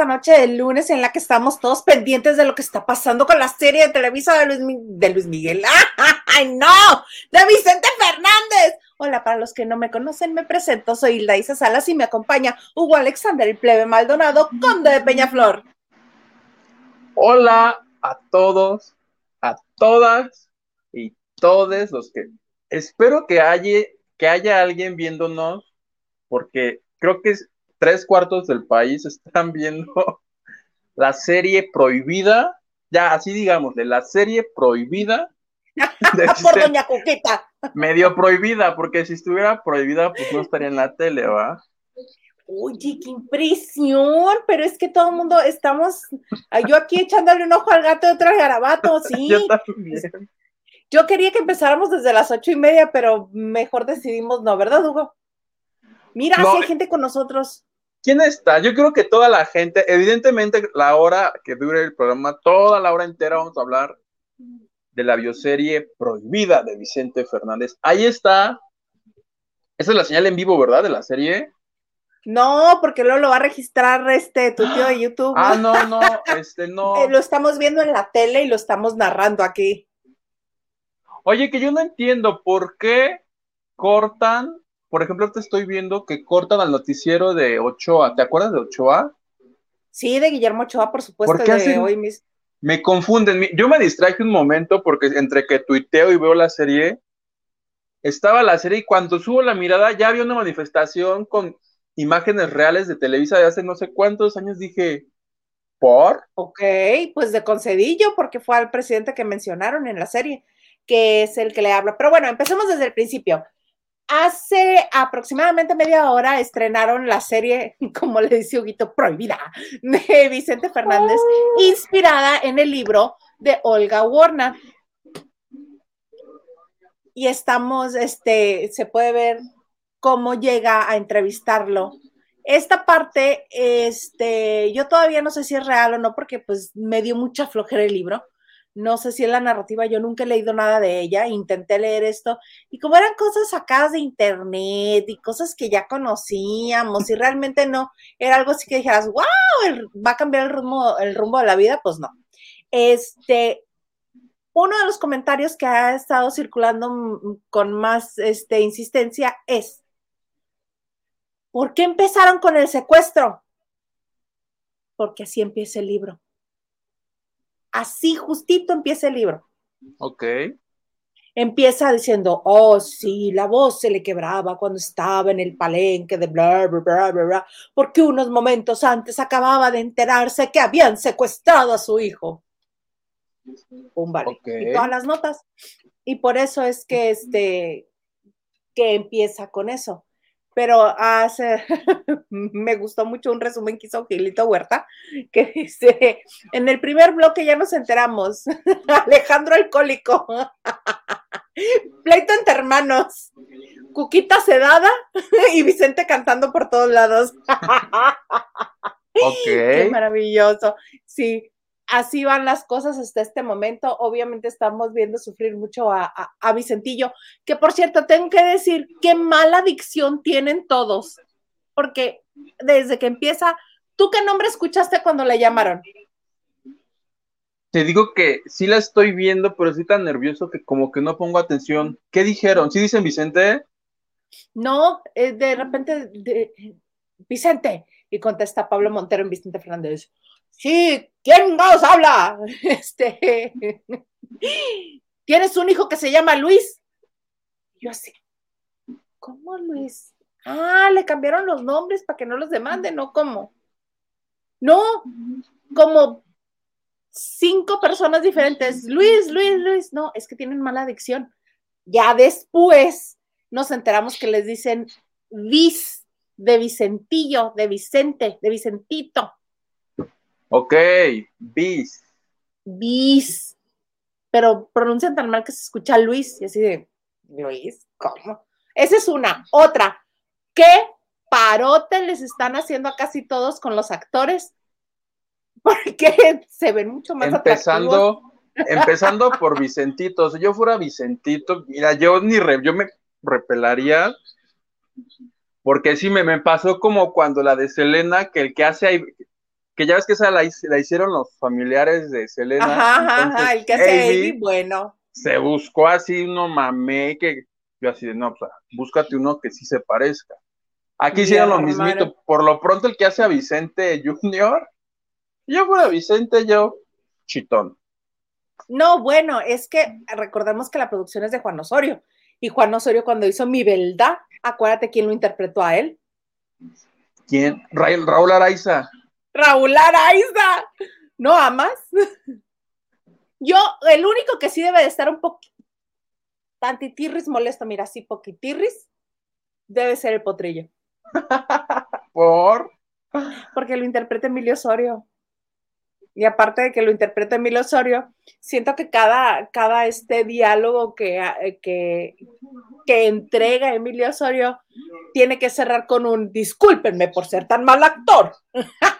esta noche de lunes en la que estamos todos pendientes de lo que está pasando con la serie de Televisa de Luis, de Luis Miguel. ¡Ay, no! ¡De Vicente Fernández! Hola, para los que no me conocen, me presento. Soy Hilda Isa Salas y me acompaña Hugo Alexander, el plebe Maldonado, conde de Peñaflor. Hola a todos, a todas y todos los que... Espero que haya, que haya alguien viéndonos, porque creo que es tres cuartos del país están viendo la serie prohibida, ya así digamos, de la serie prohibida. Por Doña Coqueta. Medio prohibida, porque si estuviera prohibida, pues no estaría en la tele, ¿va? Oye, qué impresión, pero es que todo el mundo estamos, yo aquí echándole un ojo al gato y otro al garabato, sí. Yo también. Yo quería que empezáramos desde las ocho y media, pero mejor decidimos no, ¿verdad, Hugo? Mira, No. si hay gente con nosotros. ¿Quién está? Yo creo que toda la gente, evidentemente la hora que dure el programa, toda la hora entera vamos a hablar de la bioserie prohibida de Vicente Fernández. Ahí está. Esa es la señal en vivo, ¿verdad? De la serie. No, porque luego lo va a registrar este tu tío de YouTube. Ah, no, no, este no. Eh, lo estamos viendo en la tele y lo estamos narrando aquí. Oye, que yo no entiendo por qué cortan, por ejemplo, te estoy viendo que cortan al noticiero de Ochoa. ¿Te acuerdas de Ochoa? Sí, de Guillermo Ochoa, por supuesto, ¿Por qué de hacen- hoy mismo. Me confunden. Yo me distraje un momento porque entre que tuiteo y veo la serie, estaba la serie y cuando subo la mirada ya había una manifestación con imágenes reales de Televisa de hace no sé cuántos años. Dije, ¿por? Ok, pues de Concedillo, porque fue al presidente que mencionaron en la serie, que es el que le habla. Pero bueno, empecemos desde el principio. Hace aproximadamente media hora estrenaron la serie, como le dice Huguito, prohibida, de Vicente Fernández, inspirada en el libro de Olga Warner. Y estamos, este, se puede ver cómo llega a entrevistarlo esta parte, este, yo todavía no sé si es real o no, porque pues me dio mucha flojera el libro. No sé si es la narrativa, yo nunca he leído nada de ella, intenté leer esto, y como eran cosas sacadas de internet y cosas que ya conocíamos, y realmente no, era algo así que dijeras, wow, va a cambiar el rumbo, el rumbo de la vida, pues no. Este, uno de los comentarios que ha estado circulando con más este, insistencia es, ¿Por qué empezaron con el secuestro? Porque así empieza el libro. Así justito empieza el libro. Ok. Empieza diciendo, oh, sí, la voz se le quebraba cuando estaba en el palenque de bla, bla, bla, bla, bla, porque unos momentos antes acababa de enterarse que habían secuestrado a su hijo. Pum, vale. Ok. Y todas las notas. Y por eso es que este, que empieza con eso. Pero hace, me gustó mucho un resumen que hizo Gilito Huerta, que dice, en el primer bloque ya nos enteramos, Alejandro Alcohólico, pleito entre hermanos, Cuquita sedada y Vicente cantando por todos lados. Qué Ok. maravilloso. Sí, así van las cosas hasta este momento. Obviamente estamos viendo sufrir mucho a, a- a Vicentillo, que por cierto, tengo que decir qué mala adicción tienen todos, porque desde que empieza, ¿tú qué nombre escuchaste cuando le llamaron? Te digo que sí la estoy viendo, pero estoy tan nervioso que como que no pongo atención. ¿Qué dijeron? ¿Sí dicen Vicente? No, eh, de repente, de- Vicente, y contesta Pablo Montero en Vicente Fernández. Sí, ¿quién nos habla? Este, ¿tienes un hijo que se llama Luis? Yo así, ¿cómo Luis? Ah, le cambiaron los nombres para que no los demanden, ¿no? ¿Cómo? No, como cinco personas diferentes. Luis, Luis, Luis, no, es que tienen mala adicción. Ya después nos enteramos que les dicen Viz, de Vicentillo, de Vicente, de Vicentito, Ok, bis. Bis, pero pronuncian tan mal que se escucha Luis, y así de, Luis, ¿cómo? Esa es una. Otra, que parote les están haciendo a casi todos con los actores, porque se ven mucho más empezando, empezando por Vicentito. Si yo fuera Vicentito, mira, yo ni yo me repelaría, porque sí me, me pasó como cuando la de Selena, que el que hace ahí, que ya ves que esa la, hicieron los familiares de Selena. Ajá, ajá, el que hace bueno. Se buscó así uno mamé que yo así de no, pues búscate uno que sí se parezca. Aquí hicieron lo mismito. Por lo pronto, el que hace a Vicente Junior, yo fuera Vicente, yo chitón. No, bueno, es que recordemos que la producción es de Juan Osorio. Y Juan Osorio, cuando hizo Mi Belda, acuérdate quién lo interpretó a él. ¿Quién? Raúl Araiza. Raúl Araiza. ¿No amas? Yo, el único que sí debe de estar un poquito tantitirris molesto, mira, sí, poquitirris, debe ser el potrillo. ¿Por? Porque lo interpreta Emilio Osorio. Y aparte de que lo interpreta Emilio Osorio, siento que cada, cada este diálogo que, que, que entrega Emilio Osorio tiene que cerrar con un discúlpenme por ser tan mal actor.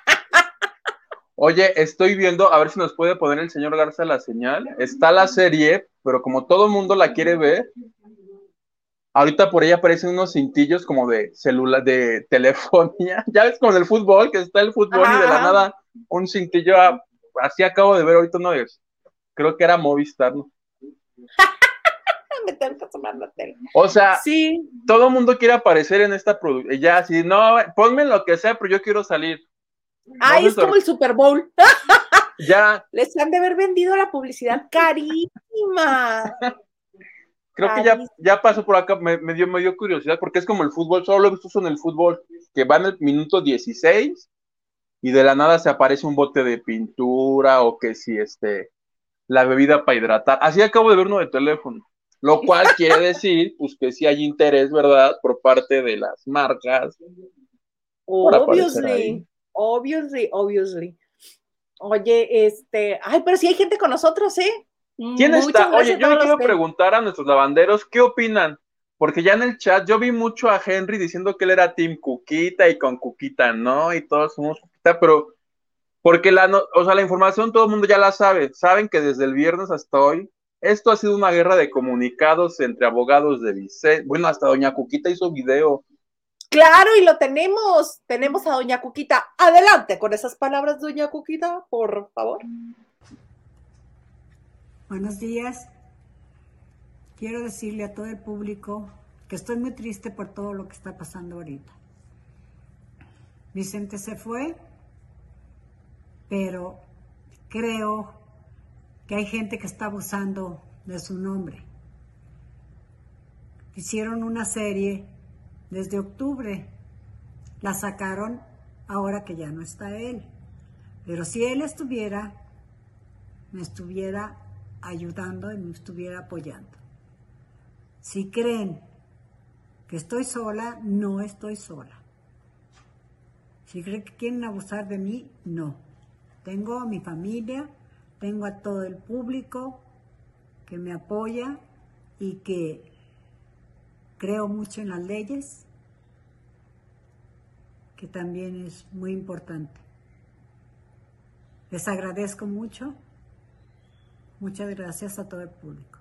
Oye, estoy viendo, a ver si nos puede poner el señor Garza la señal. Está la serie, pero como todo el mundo la quiere ver, ahorita por ahí aparecen unos cintillos como de celular, de telefonía. Ya ves con el fútbol, que está el fútbol y de la nada un cintillo. así acabo de ver ahorita no es. Creo que era Movistar, ¿no? Me tengo que tomar la tele. O sea, sí. todo el mundo quiere aparecer en esta producción. Ya, así, no, ponme lo que sea, pero yo quiero salir. Ay, es como el Super Bowl. ya. Les han de haber vendido la publicidad carísima. Creo que ya, ya pasó por acá, me, dio, me dio curiosidad, porque es como el fútbol, solo lo he visto en el fútbol, que va en el minuto 16 y de la nada se aparece un bote de pintura o que si este, la bebida para hidratar. Así acabo de ver uno de teléfono, lo cual quiere decir, pues que sí hay interés, ¿verdad?, por parte de las marcas. Obviously, obviously, obviously. Oye, este, ay, pero si hay gente con nosotros, ¿eh? ¿Quién está? Oye, yo le quiero preguntar a nuestros lavanderos, ¿qué opinan? Porque ya en el chat yo vi mucho a Henry diciendo que él era Team Cuquita y con Cuquita no, y todos somos Cuquita, pero porque la, o sea, la información todo el mundo ya la sabe. Saben que desde el viernes hasta hoy, esto ha sido una guerra de comunicados entre abogados de Vicente. Bueno, hasta Doña Cuquita hizo video. Claro, y lo tenemos. Tenemos a Doña Cuquita. Adelante con esas palabras, Doña Cuquita, por favor. Buenos días. Quiero decirle a todo el público que estoy muy triste por todo lo que está pasando ahorita. Vicente se fue, pero creo que hay gente que está abusando de su nombre. Hicieron una serie desde octubre, la sacaron ahora que ya no está él. Pero si él estuviera, me estuviera ayudando y me estuviera apoyando. Si creen que estoy sola, no estoy sola. Si creen que quieren abusar de mí, no. Tengo a mi familia, tengo a todo el público que me apoya y que creo mucho en las leyes, que también es muy importante. Les agradezco mucho Muchas gracias a todo el público.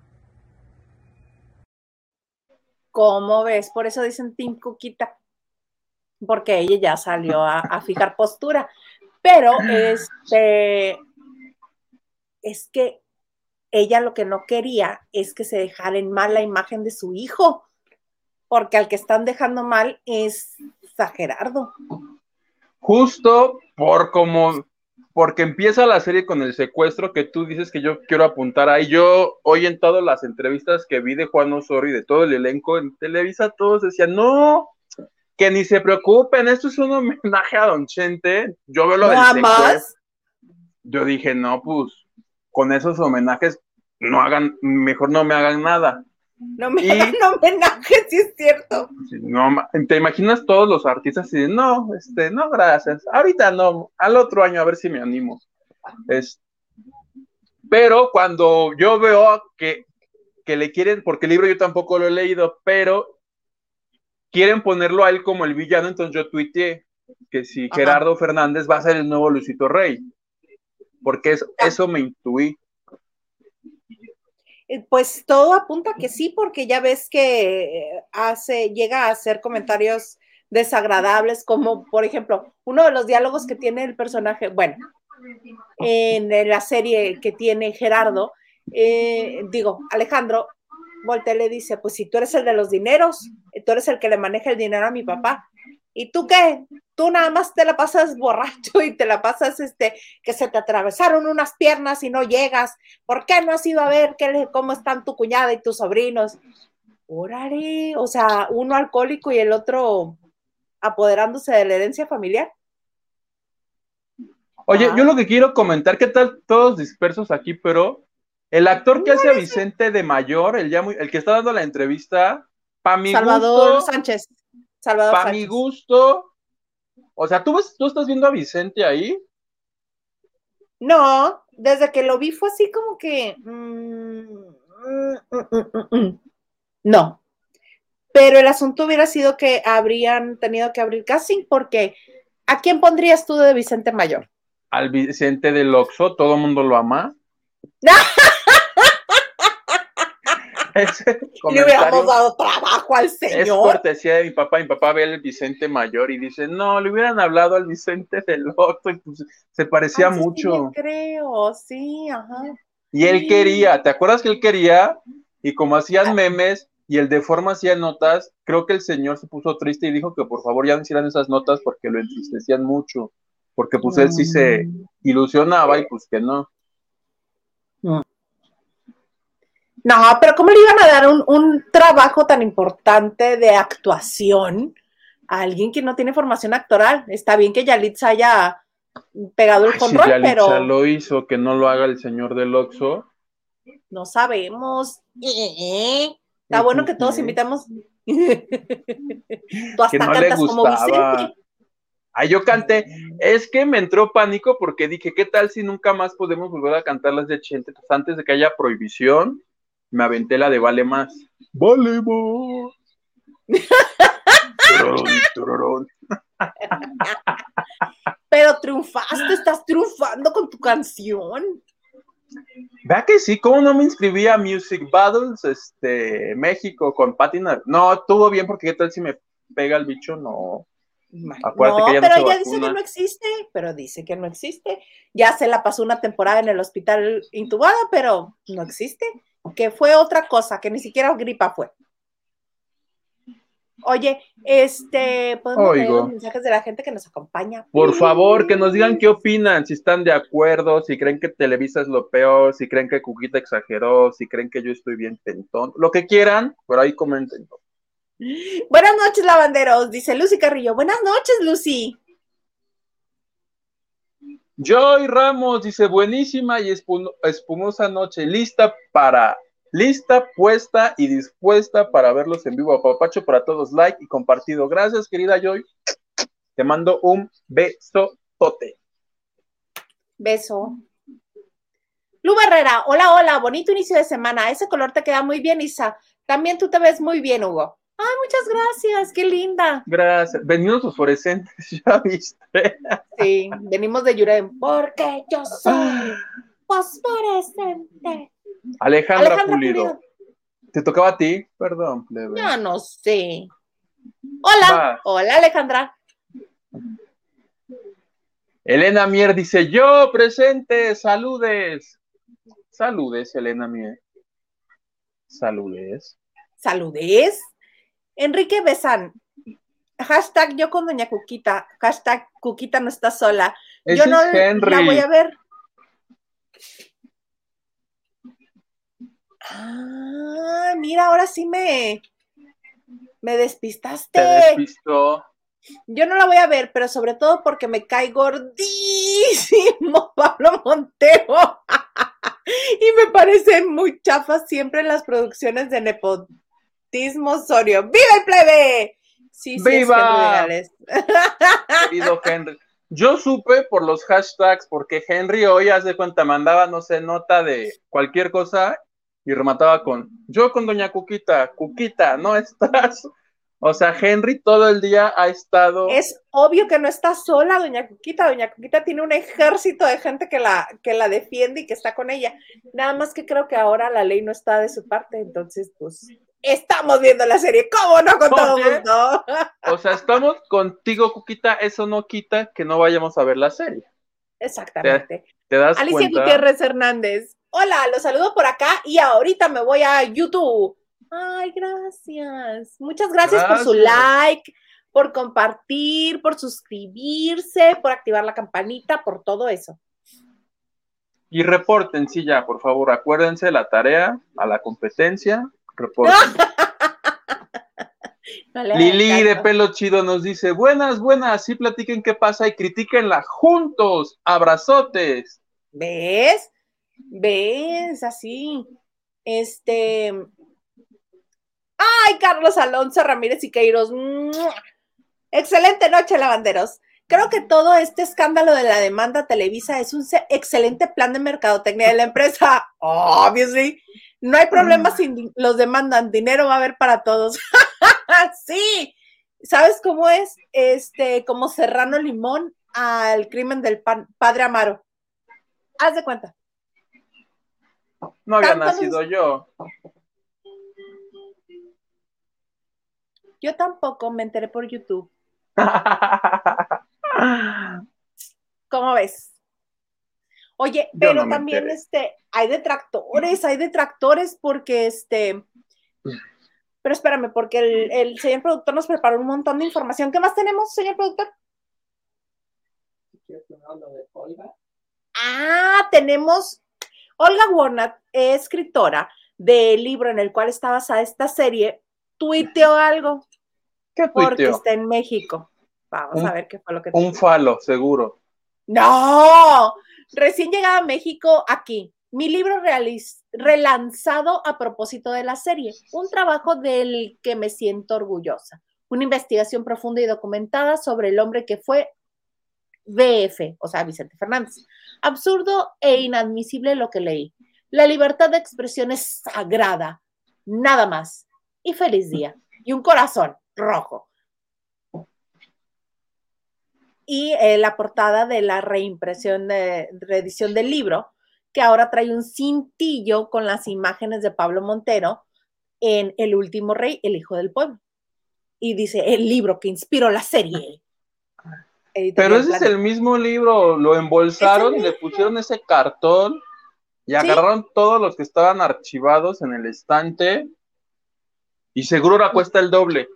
¿Cómo ves? Por eso dicen Team Cuquita, porque ella ya salió a, fijar postura. Pero este es que ella lo que no quería es que se dejara en mal la imagen de su hijo, porque al que están dejando mal es a Gerardo. Justo por como porque empieza la serie con el secuestro que tú dices que yo quiero apuntar ahí. Yo hoy en todas las entrevistas que vi de Juan Osorio y de todo el elenco en Televisa, todos decían, no, que ni se preocupen, esto es un homenaje a Don Chente. Yo veo lo del secuestro. Yo dije, no, pues con esos homenajes no hagan, mejor no me hagan nada. No me hagan homenaje, si es cierto. No, te imaginas todos los artistas y no, este, no, gracias. Ahorita no, al otro año a ver si me animo. Es, pero cuando yo veo que, que le quieren, porque el libro yo tampoco lo he leído, pero quieren ponerlo a él como el villano, entonces yo tuiteé que si Gerardo Fernández va a ser el nuevo Luisito Rey, porque ah. eso me intuí. Eh, pues todo apunta que sí, porque ya ves que hace, llega a hacer comentarios desagradables, como por ejemplo, uno de los diálogos que tiene el personaje, bueno, en la serie que tiene Gerardo, eh, digo, Alejandro, voltea le dice, pues si tú eres el de los dineros, tú eres el que le maneja el dinero a mi papá, ¿y tú qué? Tú nada más te la pasas borracho y te la pasas, este, que se te atravesaron unas piernas y no llegas, ¿por qué no has ido a ver qué, cómo están tu cuñada y tus sobrinos? Órale, o sea, uno alcohólico y el otro apoderándose de la herencia familiar. Oye, yo lo que quiero comentar, ¿qué tal todos dispersos aquí? Pero el actor que hace a Vicente de mayor, el, ya el que está dando la entrevista, para mi Salvador Sánchez. Salvador para mi gusto, o sea, ¿tú, ves, ¿tú estás viendo a Vicente ahí? No, desde que lo vi fue así como que... Mm, mm, mm, no, pero el asunto hubiera sido que habrían tenido que abrir casting porque ¿a quién pondrías tú de Vicente Mayor? Al Vicente del Oxo, todo el mundo lo ama. Le hubiéramos dado trabajo al señor. Es cortesía de mi papá. Mi papá ve al Vicente Mayor y dice, no, le hubieran hablado al Vicente del y pues, se parecía mucho. Sí, creo, sí, ajá. Y él quería, ¿te acuerdas que él quería? Y como hacían ah. memes, y el de forma hacía notas, creo que el señor se puso triste y dijo que por favor ya no hicieran esas notas porque lo entristecían mucho, porque pues él sí se mm. ilusionaba y pues que. No, pero ¿cómo le iban a dar un, trabajo tan importante de actuación a alguien que no tiene formación actoral? Está bien que Yalitza haya pegado el control, si Yalitza pero... lo hizo, que no lo haga el señor del Oxxo. No sabemos. Está bueno que todos invitamos. Tú hasta cantas como Vicente. Ay, yo canté, es que me entró pánico porque dije, ¿qué tal si nunca más podemos volver a cantar las de Chente? Pues antes de que haya prohibición, me aventé la de Vale Más. Vale Más. Pero triunfaste, estás triunfando con tu canción. Vea que sí, ¿cómo no me inscribí a Music Battles, este, México con Patina? No, estuvo bien porque qué tal si me pega el bicho, no. Acuérdate que pero ella dice que no existe, pero dice que no existe. Ya se la pasó una temporada en el hospital intubada, pero no existe. Que fue otra cosa, que ni siquiera gripa fue. Oye, este, podemos leer los mensajes de la gente que nos acompaña. Por favor, que nos digan qué opinan, si están de acuerdo, si creen que Televisa es lo peor, si creen que Cuquita exageró, si creen que yo estoy bien pentón, lo que quieran, por ahí comenten. Buenas noches, lavanderos, dice Lucy Carrillo. Buenas noches, Lucy. Joy Ramos dice, buenísima y espumosa noche, lista para lista, puesta y dispuesta para verlos en vivo. Papacho para todos, like y compartido. Gracias, querida Joy. Te mando un beso tote. Beso. Lu Herrera, hola, hola, bonito inicio de semana. Ese color te queda muy bien, Isa. También tú te ves muy bien, Hugo. Ay, muchas gracias, qué linda. Gracias. Venimos fosforescentes, ya viste. Sí, venimos de Yurem, porque yo soy fosforescente. Alejandra, Pulido. ¿Te tocaba a ti? Perdón, Ya no sé. Hola, hola Alejandra. Elena Mier dice, yo presente, saludes. Saludes, Elena Mier. Saludes. Saludes. Enrique Besan. Hashtag yo con Doña Cuquita. Hashtag Cuquita no está sola. yo no la voy a ver. Ah, mira, ahora sí me, me despistaste. Te despistó. Yo no la voy a ver, pero sobre todo porque me cae gordísimo Pablo Montero. y me parece muy chafa siempre en las producciones de Osorio. ¡Viva el plebe! Sí, sí, ¡Viva! Querido Henry. Yo supe por los hashtags, porque Henry hoy, hace cuenta, mandaba, no sé, nota de cualquier cosa y remataba con, yo con doña Cuquita, Cuquita, no estás. O sea, Henry todo el día ha estado. Es obvio que no está sola, doña Cuquita. Doña Cuquita tiene un ejército de gente que la, que la defiende y que está con ella. Nada más que creo que ahora la ley no está de su parte, entonces, pues, estamos viendo la serie. ¿Cómo no con todo mundo? o sea, estamos contigo, Cuquita. Eso no quita que no vayamos a ver la serie. Exactamente. ¿Te, das Alicia Gutiérrez Hernández. Hola, los saludo por acá y ahorita me voy a YouTube. Ay, gracias. Muchas gracias, por su like, por compartir, por suscribirse, por activar la campanita, por todo eso. Y reporten, sí, ya, por favor, acuérdense la tarea, a la competencia, Lili de pelo chido nos dice, buenas, buenas, sí platiquen qué pasa y critiquenla juntos, abrazotes. ¿Ves? ¿Ves? Así. Este, Ay, Carlos Alonso Ramírez y Queiros. Excelente noche, lavanderos. Creo que todo este escándalo de la demanda Televisa es un excelente plan de mercadotecnia de la empresa. Obviously. No hay problema si los demandan. Dinero va a haber para todos. sí. ¿Sabes cómo es? Este, como Serrano Limón al crimen del padre Amaro. Haz de cuenta. No había nacido yo. Yo tampoco me enteré por YouTube. ¿Cómo ves? Oye, pero también este, hay detractores, hay detractores porque este. Pero espérame, porque el, el, señor productor nos preparó un montón de información. ¿Qué más tenemos, señor productor? Ah, tenemos. Olga Warnat, escritora del libro en el cual está basada esta serie, tuiteó algo. ¿Qué Porque está en México. Vamos a ver qué fue lo que Un falo, seguro. No, recién llegada a México aquí. Mi libro relanzado a propósito de la serie, un trabajo del que me siento orgullosa. Una investigación profunda y documentada sobre el hombre que fue BF, o sea, Vicente Fernández. Absurdo e inadmisible lo que leí. La libertad de expresión es sagrada, nada más. Y feliz día. Y un corazón rojo. Y eh, la portada de la reimpresión, de reedición del libro, que ahora trae un cintillo con las imágenes de Pablo Montero en El último rey, el hijo del pueblo. Y dice, el libro que inspiró la serie. Pero ese es el mismo libro, lo embolsaron le pusieron ese cartón y agarraron todos los que estaban archivados en el estante y seguro ahora cuesta el doble.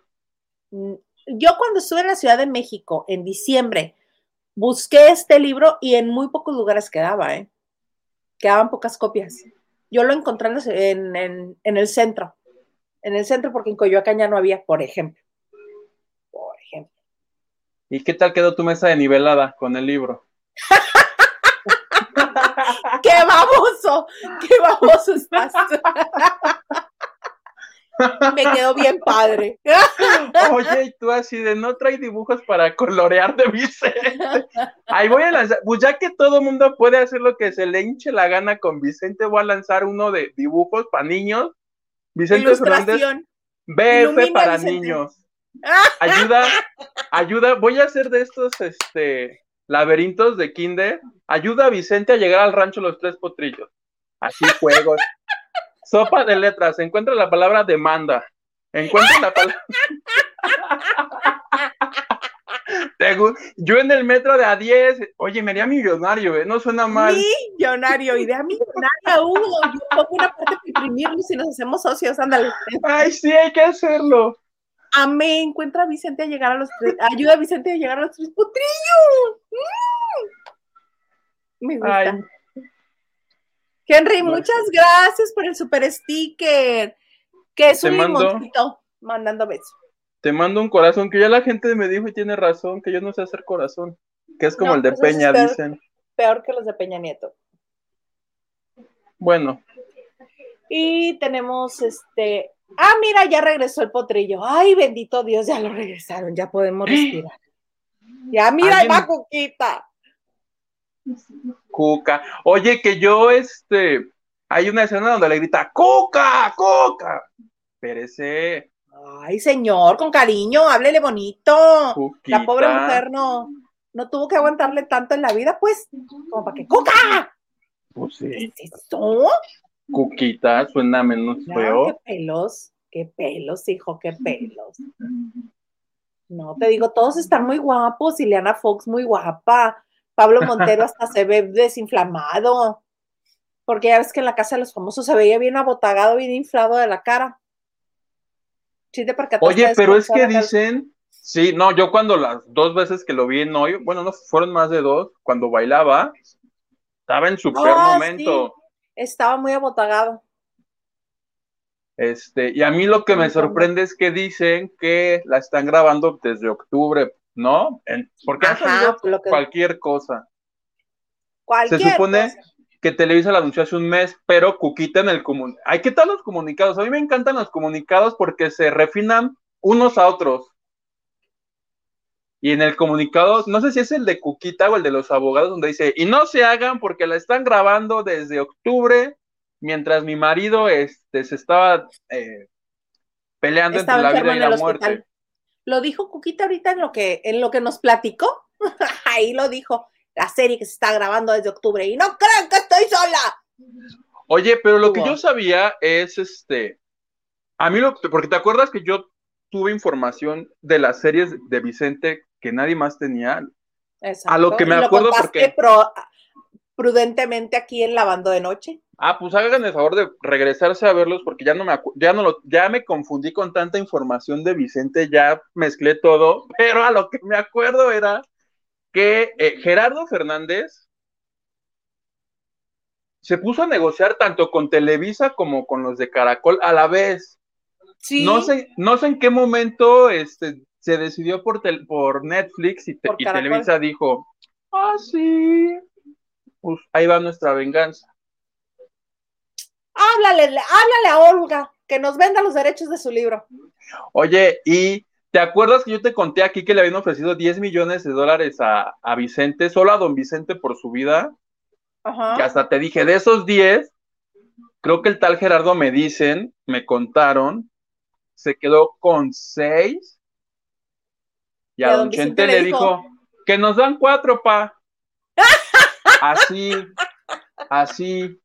Yo cuando estuve en la Ciudad de México en diciembre, busqué este libro y en muy pocos lugares quedaba, ¿eh? Quedaban pocas copias. Yo lo encontré en, el centro, en el centro porque en Coyoacán ya no había, por ejemplo. Por ejemplo. ¿Y qué tal quedó tu mesa de nivelada con el libro? ¡Qué baboso! ¡Qué baboso estás! Me quedó bien padre. Oye, y tú así de no trae dibujos para colorear de Vicente. Ahí voy a lanzar, pues ya que todo mundo puede hacer lo que se le hinche la gana con Vicente, voy a lanzar uno de dibujos para niños. Vicente Fernández. BF para niños. Ayuda, ayuda, voy a hacer de estos este laberintos de kinder. Ayuda a Vicente a llegar al rancho Los Tres Potrillos. Así juegos. Sopa de letras, encuentra la palabra demanda. Encuentra la palabra. Yo en el metro de a 10, oye, me haría millonario, ¿eh? No suena mal. Millonario, idea millonaria, Hugo. Yo pongo una parte para imprimirlo si nos hacemos socios, ándale. Ay, sí, hay que hacerlo. Amén, encuentra a Vicente a llegar a los tres, ayuda a Vicente a llegar a los tres potrillos. Mm. Me gusta. Henry, muchas gracias por el super sticker, que es un limoncito mandando besos. Te mando un corazón, que ya la gente me dijo y tiene razón, que yo no sé hacer corazón, que es como el de pues Peña, dicen. Peor que los de Peña Nieto. Bueno. Y tenemos este. Ah, mira, ya regresó el potrillo. Ay, bendito Dios, ya lo regresaron, ya podemos respirar. Ya, mira, va Cuquita. Cuca. Oye, que yo, este, hay una escena donde le grita, Cuca, Cuca. Perece. Ay, señor, con cariño, háblele bonito. La pobre mujer no, no tuvo que aguantarle tanto en la vida, pues, como para que ¡Cuca! Pues sí. ¿Qué es eso? Cuquita, suena menos feo. Qué pelos, qué pelos, hijo, qué pelos. No, te digo, todos están muy guapos. Ileana Fox, muy guapa. Pablo Montero hasta se ve desinflamado. Porque ya ves que en la casa de los famosos se veía bien abotagado, bien inflado de la cara. Sí, te Oye, pero es que dicen, sí, no, yo cuando las dos veces que lo vi en hoy, bueno, no fueron más de dos, cuando bailaba, estaba en su peor ah, momento. Estaba muy abotagado. Este, y a mí lo que me sorprende es que dicen que la están grabando desde octubre, ¿no? porque ha salido cualquier cosa. Cualquier Se supone que Televisa la anunció hace un mes, pero Cuquita en el comunicado. Ay, ¿qué tal los comunicados? A mí me encantan los comunicados porque se refinan unos a otros. Y en el comunicado, no sé si es el de Cuquita o el de los abogados, donde dice, y no se hagan porque la están grabando desde octubre mientras mi marido este, se estaba eh, peleando entre la vida y la muerte. Lo dijo Cuquita ahorita en lo que, en lo que nos platicó. Ahí lo dijo. La serie que se está grabando desde octubre. Y no crean que estoy sola. Oye, pero lo que yo sabía es este. A mí lo. Porque te acuerdas que yo tuve información de las series de Vicente que nadie más tenía. A lo que me acuerdo porque prudentemente aquí en Lavando de Noche. Ah, pues hagan el favor de regresarse a verlos porque ya no me ya no lo, ya me confundí con tanta información de Vicente, ya mezclé todo, pero a lo que me acuerdo era que eh, Gerardo Fernández se puso a negociar tanto con Televisa como con los de Caracol a la vez. Sí. No sé, no sé en qué momento este, se decidió por, por Netflix y, y Televisa dijo, ah, sí, pues ahí va nuestra venganza. Háblale, háblale a Olga, que nos venda los derechos de su libro. Oye, y ¿te acuerdas que yo te conté aquí que le habían ofrecido 10 millones de dólares a, Vicente, solo a don Vicente por su vida? Ajá. Que hasta te dije, de esos 10, creo que el tal Gerardo me dicen, me contaron, se quedó con 6. Y a, don, Chente le dijo, que nos dan cuatro, pa. Así, así.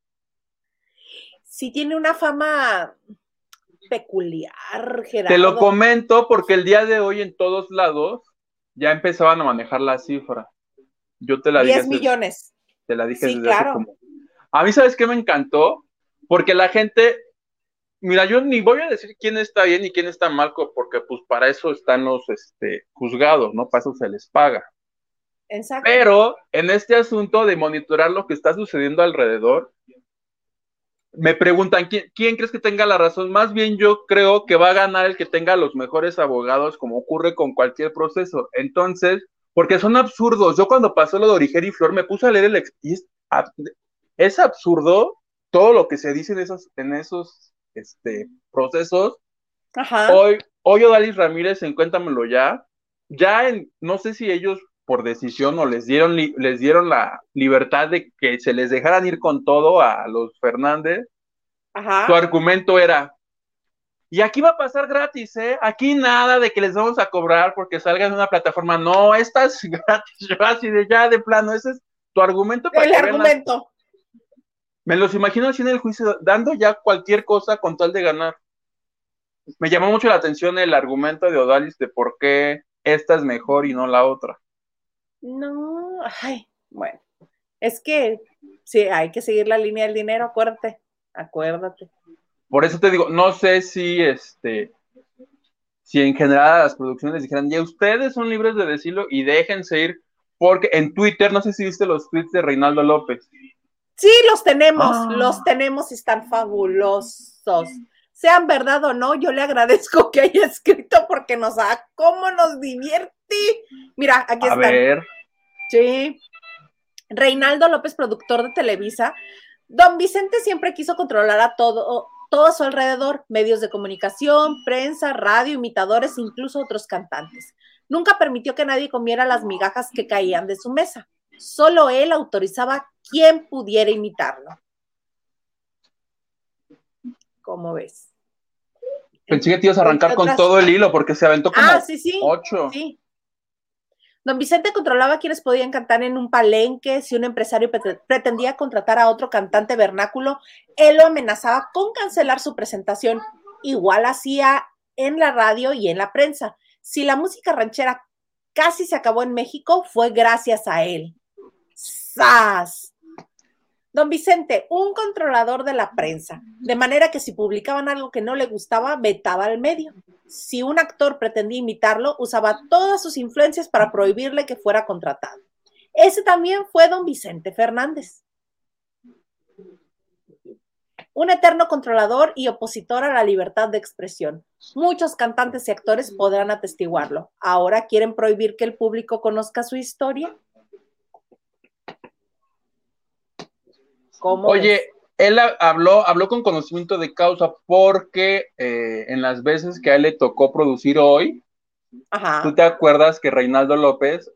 Sí tiene una fama peculiar, Gerardo. Te lo comento porque el día de hoy en todos lados ya empezaban a manejar la cifra. Yo te la dije. 10 millones. Te la dije desde hace como. A mí, ¿sabes qué me encantó? Porque la gente, mira, yo ni voy a decir quién está bien y quién está mal, porque pues para eso están los este, juzgados, ¿no? Para eso se les paga. Pero en este asunto de monitorar lo que está sucediendo alrededor, me preguntan, ¿quién, crees que tenga la razón? Más bien yo creo que va a ganar el que tenga los mejores abogados, como ocurre con cualquier proceso. Entonces, porque son absurdos. Yo cuando pasó lo de Origer y Flor me puse a leer el... Es, es absurdo todo lo que se dice en esos, en esos este, procesos. Hoy, hoy Odalis Ramírez, encuéntamelo ya. Ya en, no sé si ellos por decisión o les dieron, les dieron la libertad de que se les dejaran ir con todo a los Fernández, su argumento era, y aquí va a pasar gratis, ¿eh? Aquí nada de que les vamos a cobrar porque salgan en una plataforma. No, esta es gratis, yo así de ya de plano, ese es tu argumento. Para El argumento. Me los imagino así en el juicio, dando ya cualquier cosa con tal de ganar. Me llamó mucho la atención el argumento de Odalis de por qué esta es mejor y no la otra. No, ay, bueno, es que sí, hay que seguir la línea del dinero, acuérdate, acuérdate. Por eso te digo, no sé si este, si en general las producciones dijeran, ya ustedes son libres de decirlo y déjense ir, porque en Twitter, no sé si viste los tweets de Reinaldo López. Sí, los tenemos, ah. los tenemos y están fabulosos. Sean verdad o no, yo le agradezco que haya escrito porque nos da cómo nos divierte Mira, aquí está. A ver. Sí. Reinaldo López, productor de Televisa. Don Vicente siempre quiso controlar a todo, todo a su alrededor, medios de comunicación, prensa, radio, imitadores, incluso otros cantantes. Nunca permitió que nadie comiera las migajas que caían de su mesa. Solo él autorizaba quien pudiera imitarlo. ¿Cómo ves? Pensé que te ibas a arrancar con todo el hilo porque se aventó como ah, sí, sí, ocho. Sí. Don Vicente controlaba quienes podían cantar en un palenque. Si un empresario pretendía contratar a otro cantante vernáculo, él lo amenazaba con cancelar su presentación. Igual hacía en la radio y en la prensa. Si la música ranchera casi se acabó en México, fue gracias a él. ¡Sas! Don Vicente, un controlador de la prensa, de manera que si publicaban algo que no le gustaba, vetaba al medio. Si un actor pretendía imitarlo, usaba todas sus influencias para prohibirle que fuera contratado. Ese también fue don Vicente Fernández. Un eterno controlador y opositor a la libertad de expresión. Muchos cantantes y actores podrán atestiguarlo. Ahora quieren prohibir que el público conozca su historia. Oye, él habló, habló con conocimiento de causa porque eh, en las veces que a él le tocó producir hoy, tú te acuerdas que Reinaldo López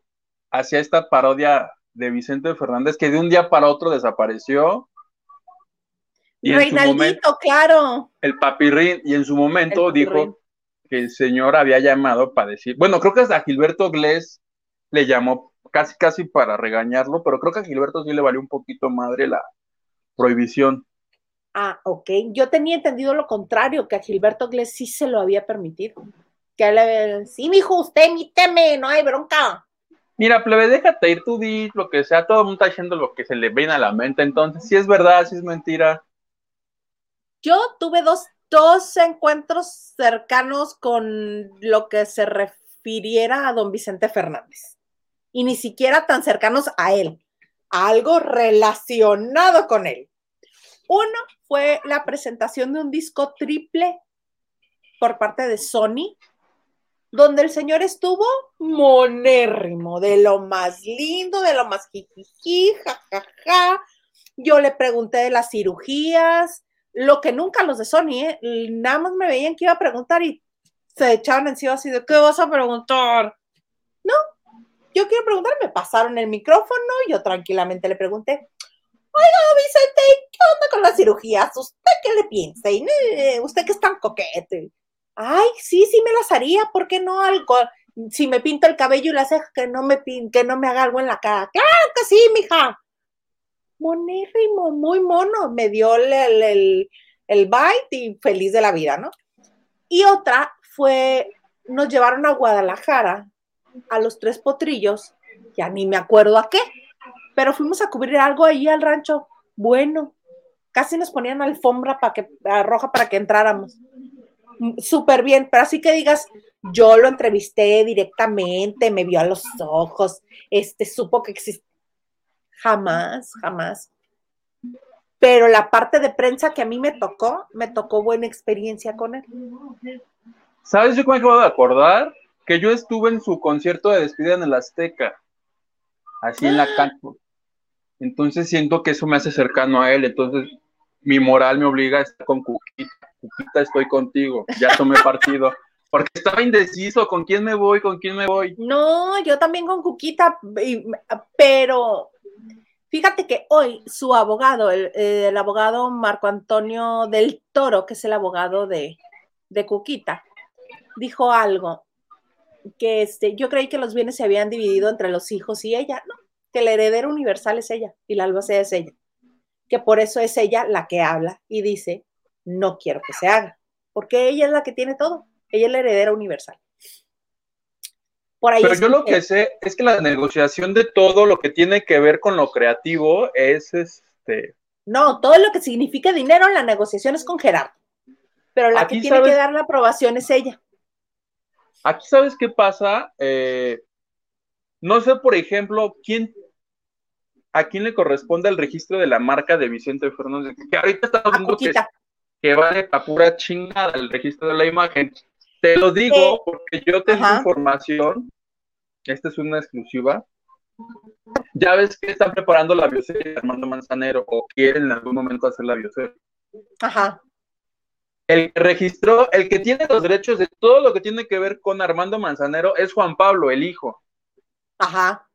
hacía esta parodia de Vicente Fernández que de un día para otro desapareció. Y Reinaldito, claro. El papirrín, y en su momento dijo que el señor había llamado para decir, bueno, creo que hasta Gilberto Glés le llamó casi casi para regañarlo, pero creo que a Gilberto sí le valió un poquito madre la, prohibición. Ah, ok. Yo tenía entendido lo contrario, que a Gilberto Glés sí se lo había permitido. Que le sí, mijo, usted emíteme, no hay bronca. Mira, plebe, déjate ir, tú di lo que sea, todo el mundo está diciendo lo que se le viene a la mente, entonces, si es verdad, si es mentira. Yo tuve dos, dos encuentros cercanos con lo que se refiriera a don Vicente Fernández, y ni siquiera tan cercanos a él algo relacionado con él. Uno fue la presentación de un disco triple por parte de Sony, donde el señor estuvo monérrimo, de lo más lindo, de lo más jijiji, jajaja. Yo le pregunté de las cirugías, lo que nunca los de Sony, ¿eh? nada más me veían que iba a preguntar y se echaban encima así de, ¿qué vas a preguntar? No, yo quiero preguntar, me pasaron el micrófono, yo tranquilamente le pregunté, oiga, Vicente, ¿qué onda con las cirugías? ¿Usted qué le piensa? Y, ¿Usted que es tan coquete? Ay, sí, sí me las haría, ¿por qué no algo? Si me pinto el cabello y la ceja, que no me, que no me haga algo en la cara. Claro que sí, mija. Monérrimo, muy mono. Me dio el, el, el bite y feliz de la vida, ¿no? Y otra fue, nos llevaron a Guadalajara a los tres potrillos, ya ni me acuerdo a qué, pero fuimos a cubrir algo ahí al rancho. Bueno, casi nos ponían alfombra para que, roja para que entráramos. Mm, súper bien, pero así que digas, yo lo entrevisté directamente, me vio a los ojos, este, supo que existe. Jamás, jamás. Pero la parte de prensa que a mí me tocó, me tocó buena experiencia con él. ¿Sabes yo me acabo de acordar? Que yo estuve en su concierto de despedida en el Azteca, así en la cancha. Entonces siento que eso me hace cercano a él, entonces mi moral me obliga a estar con Cuquita. Cuquita, estoy contigo, ya tomé partido. Porque estaba indeciso con quién me voy, con quién me voy. No, yo también con Cuquita, pero fíjate que hoy su abogado, el, abogado Marco Antonio del Toro, que es el abogado de, de Cuquita, dijo algo que este, yo creí que los bienes se habían dividido entre los hijos y ella, no, que la heredera universal es ella y la albacea es ella, que por eso es ella la que habla y dice, no quiero que se haga, porque ella es la que tiene todo, ella es la heredera universal. Por ahí Pero yo lo que sé es que la negociación de todo lo que tiene que ver con lo creativo es este... No, todo lo que significa dinero en la negociación es con Gerardo. Pero la que tiene que dar la aprobación es ella. Aquí, ¿sabes qué pasa? Eh, no sé, por ejemplo, quién, a quién le corresponde el registro de la marca de Vicente Fernández. Que ahorita estamos viendo que, que, va de pura chingada el registro de la imagen. Te lo digo porque yo tengo información. Esta es una exclusiva. Ya ves que están preparando la bioserie de Armando Manzanero o quieren en algún momento hacer la bioserie. Ajá el que registró, el que tiene los derechos de todo lo que tiene que ver con Armando Manzanero es Juan Pablo, el hijo. Ajá.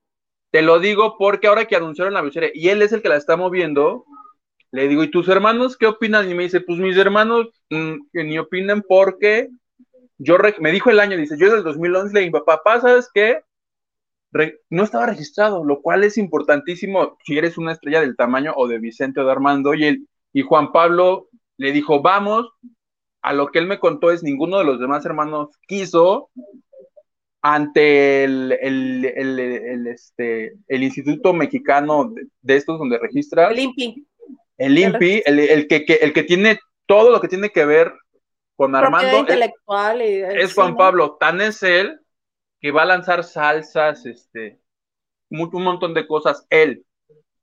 Te lo digo porque ahora que anunciaron la bioserie y él es el que la está moviendo, le digo, ¿y tus hermanos qué opinan? Y me dice, pues mis hermanos mm, ni opinen porque yo me dijo el año, dice, yo del 2011 le dije, papá, ¿sabes qué? no estaba registrado, lo cual es importantísimo si eres una estrella del tamaño o de Vicente o de Armando. Y, el, y Juan Pablo le dijo, vamos, a lo que él me contó es ninguno de los demás hermanos quiso ante el, el, este, el Instituto Mexicano de, estos donde registra. El INPI. El INPI, el, que, el que tiene todo lo que tiene que ver con Armando. Intelectual es, Juan Pablo, tan es él que va a lanzar salsas, este, un, un montón de cosas, él,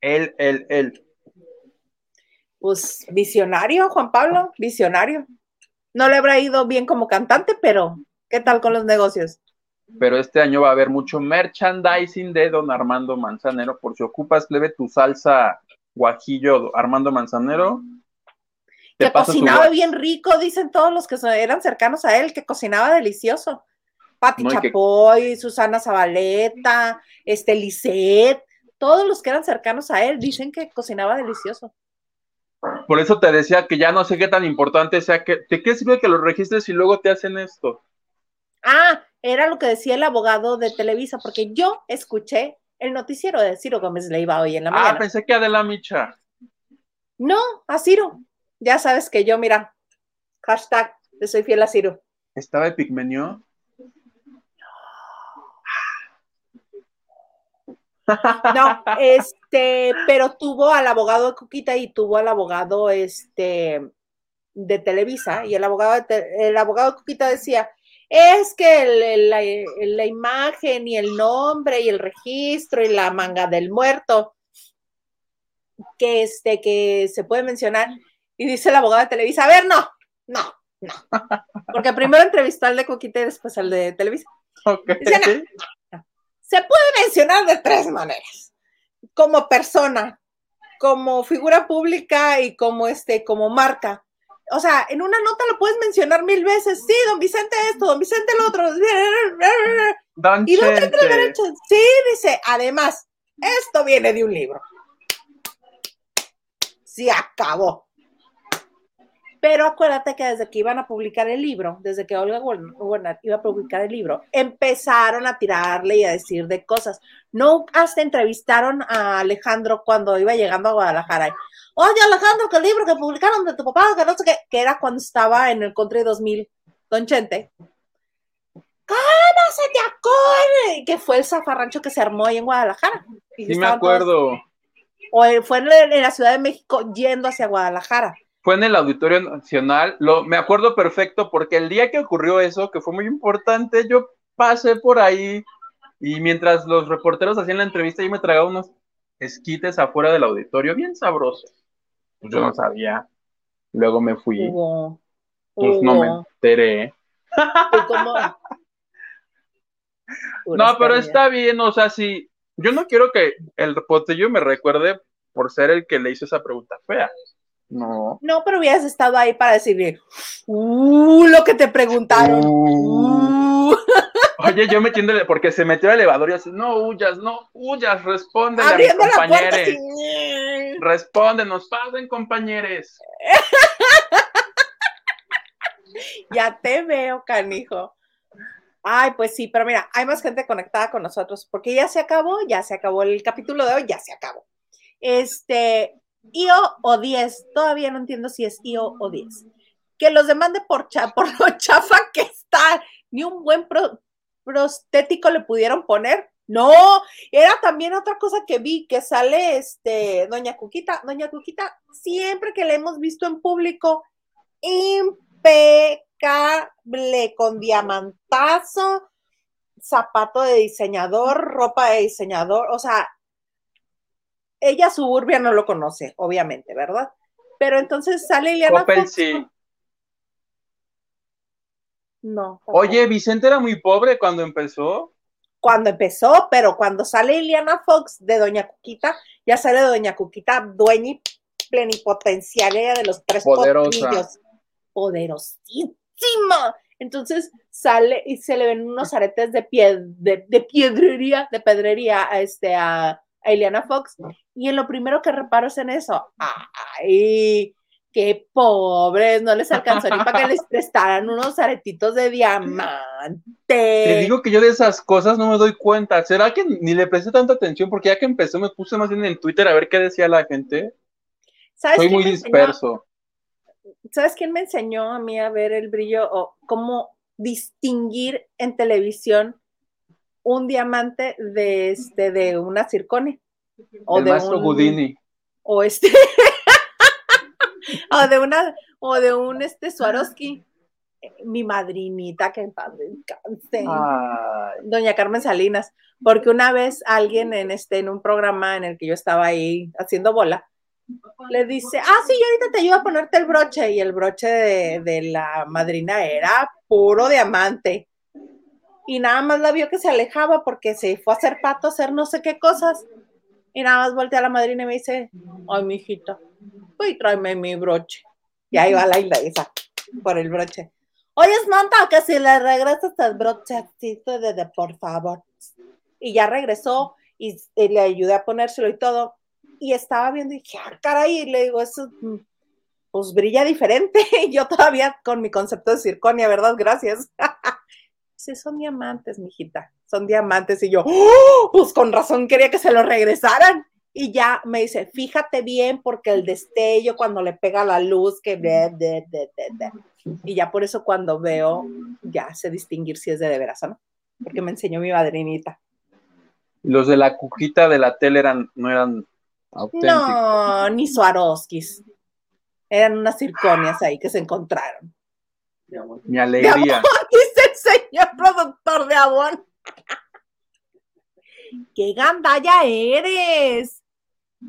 él, él, él. Pues visionario, Juan Pablo, visionario. No le habrá ido bien como cantante, pero ¿qué tal con los negocios? Pero este año va a haber mucho merchandising de don Armando Manzanero. Por si ocupas, leve tu salsa guajillo Armando Manzanero. Que cocinaba bien rico, dicen todos los que eran cercanos a él, que cocinaba delicioso. Pati Chapoy, Susana Zabaleta, este Lisette, todos los que eran cercanos a él dicen que cocinaba delicioso. Por eso te decía que ya no sé qué tan importante sea que, ¿de qué sirve que los registres y luego te hacen esto? Ah, era lo que decía el abogado de Televisa, porque yo escuché el noticiero de Ciro Gómez Leiva hoy en la ah, mañana. Ah, pensé que Adela Micha. No, a Ciro. Ya sabes que yo, mira, hashtag, le soy fiel a Ciro. ¿Estaba Epigmenio? No, este, pero tuvo al abogado de Cuquita y tuvo al abogado este de Televisa y el abogado de, el abogado de Cuquita decía, es que la, imagen y el nombre y el registro y la manga del muerto que este que se puede mencionar y dice el abogado de Televisa, a ver, no, no, no, porque primero entrevistó al de Cuquita y después al de Televisa. Okay se puede mencionar de tres maneras. Como persona, como figura pública y como este, como marca. O sea, en una nota lo puedes mencionar mil veces. Sí, don Vicente esto, don Vicente lo otro. Don y derecho. Sí, dice, además, esto viene de un libro. Se acabó. Pero acuérdate que desde que iban a publicar el libro, desde que Olga Warner iba a publicar el libro, empezaron a tirarle y a decir de cosas. No hasta entrevistaron a Alejandro cuando iba llegando a Guadalajara. Oye, Alejandro, que el libro que publicaron de tu papá, que no sé qué, que era cuando estaba en el Country 2000, Don Chente. ¿Cómo se te acuerda? Que fue el zafarrancho que se armó ahí en Guadalajara. sí, me acuerdo. o fue en la Ciudad de México yendo hacia Guadalajara fue en el Auditorio Nacional. Lo, me acuerdo perfecto porque el día que ocurrió eso, que fue muy importante, yo pasé por ahí y mientras los reporteros hacían la entrevista, yo me tragaba unos esquites afuera del auditorio, bien sabrosos. Pues yo no sabía. Luego me fui. Pues no me enteré. no, pero está bien, o sea, si yo no quiero que el reportero me recuerde por ser el que le hizo esa pregunta fea. No. No, pero hubieras estado ahí para decirle, uh, lo que te preguntaron. Uh. Uh. Oye, yo metiéndole, porque se metió al elevador y así, no huyas, no huyas, respóndele a mis compañeros. Respóndenos, pasen, compañeros. ya te veo, canijo. Ay, pues sí, pero mira, hay más gente conectada con nosotros, porque ya se acabó, ya se acabó el capítulo de hoy, ya se acabó. Este, IO o 10, todavía no entiendo si es IO o 10. Que los demande por, por lo chafa que está, ni un buen prostético le pudieron poner. No, era también otra cosa que vi, que sale este, Doña Cuquita. Doña Cuquita, siempre que la hemos visto en público, impecable, con diamantazo, zapato de diseñador, ropa de diseñador, o sea, ella suburbia no lo conoce, obviamente, ¿verdad? Pero entonces sale Ileana Fox. Sí. No. Oye, Vicente era muy pobre cuando empezó. Cuando empezó, pero cuando sale Ileana Fox de Doña Cuquita, ya sale Doña Cuquita, dueña y plenipotenciaria de los tres Poderosa. Poderosísima. Entonces sale y se le ven unos aretes de, pie, de, de piedrería, de pedrería a, este, a, a Ileana Fox. Y en lo primero que reparo es en eso. ¡Ay! Qué pobres, no les alcanzó ni para que les prestaran unos aretitos de diamante. Te digo que yo de esas cosas no me doy cuenta. ¿Será que ni le presté tanta atención? Porque ya que empezó me puse más bien en Twitter a ver qué decía la gente. Soy muy disperso. ¿Sabes quién me enseñó a mí a ver el brillo o cómo distinguir en televisión un diamante de este de una circonia? O de un. O este o de una, o de un este Swarovski. Mi madrinita, que en padre Doña Carmen Salinas, porque una vez alguien en este, en un programa en el que yo estaba ahí haciendo bola, le dice, ah, sí, yo ahorita te ayudo a ponerte el broche, y el broche de, de la madrina era puro diamante. Y nada más la vio que se alejaba porque se fue a hacer pato, a hacer no sé qué cosas. Y nada más voltea a la madrina y me dice, ay, mi hijita, y tráeme mi broche. Y ahí va la esa por el broche. Oye, Samantha, que si le regresas el brochecito de, de, por favor. Y ya regresó y, le ayudé a ponérselo y todo. Y estaba viendo y dije, ah, caray, y le digo, eso mm, pues brilla diferente. Yo todavía con mi concepto de circonia, ¿verdad? Gracias. sí, son diamantes, mijita, son diamantes. Y yo, ¡Oh! pues con razón quería que se lo regresaran y ya me dice, fíjate bien porque el destello cuando le pega la luz, que... De, y ya por eso cuando veo, ya sé distinguir si es de de veras o no, porque me enseñó mi madrinita. Los de la cujita de la tele eran, no eran auténticos. No, ni Swarovskis. Eran unas circonias ahí que se encontraron. Mi alegría. dice el señor productor de Abón. ¡Qué gandalla eres!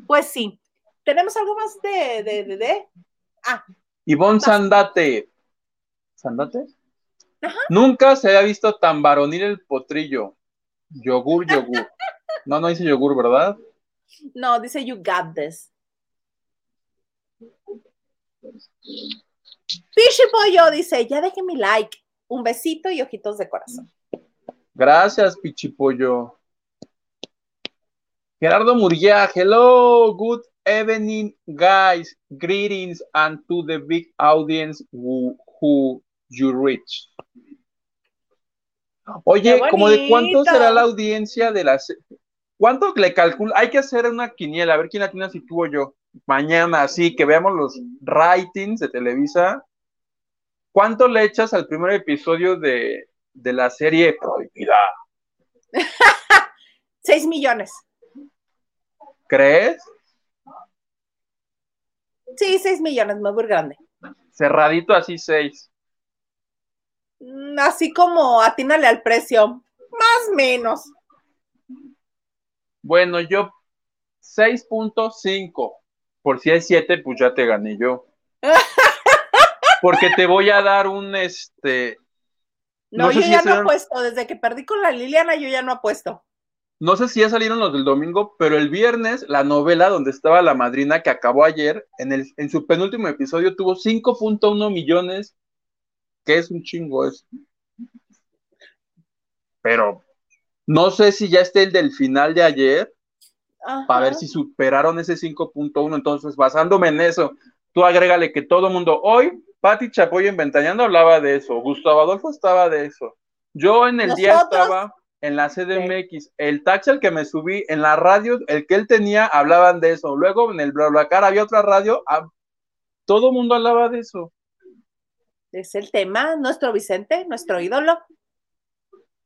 Pues sí. ¿Tenemos algo más de, de, de, de? Ah. Ivonne Sandate. ¿Sandate? Nunca se había visto tan varonil el potrillo. Yogur, yogur. No, no dice yogur, ¿verdad? No, dice you got this. Pichi Pollo dice, ya dejé mi like. Un besito y ojitos de corazón. Gracias, Pichipollo. Gerardo Murguía, hello, good evening, guys. Greetings and to the big audience who, you reach. Oye, ¿como de cuánto será la audiencia de las... ¿Cuánto le calcula? Hay que hacer una quiniela, a ver quién la tiene si tú o yo. Mañana, así que veamos los ratings de Televisa. ¿Cuánto le echas al primer episodio de, de la serie Prohibida? Seis millones. ¿Crees? Sí, 6 millones, muy grande. Cerradito así 6. Mm, así como atínale al precio, más menos. Bueno, yo 6.5. Por si es 7, pues ya te gané yo. Porque te voy a dar un este. No, yo ya no apuesto. Desde que perdí con la Liliana, yo ya no apuesto. No sé si ya salieron los del domingo, pero el viernes la novela donde estaba la madrina que acabó ayer, en, el, en su penúltimo episodio tuvo 5.1 millones, que es un chingo eso. Pero no sé si ya esté el del final de ayer, para ver si superaron ese 5.1. Entonces, basándome en eso, tú agrégale que todo mundo, hoy, Pati Chapoy en Ventaneando hablaba de eso, Gustavo Adolfo estaba de eso. Yo en el día estaba en la CDMX. El taxi al que me subí, en la radio, el que él tenía, hablaban de eso. Luego en el BlaBlaCar había otra radio, ah, todo el mundo hablaba de eso. Es el tema, nuestro Vicente, nuestro ídolo.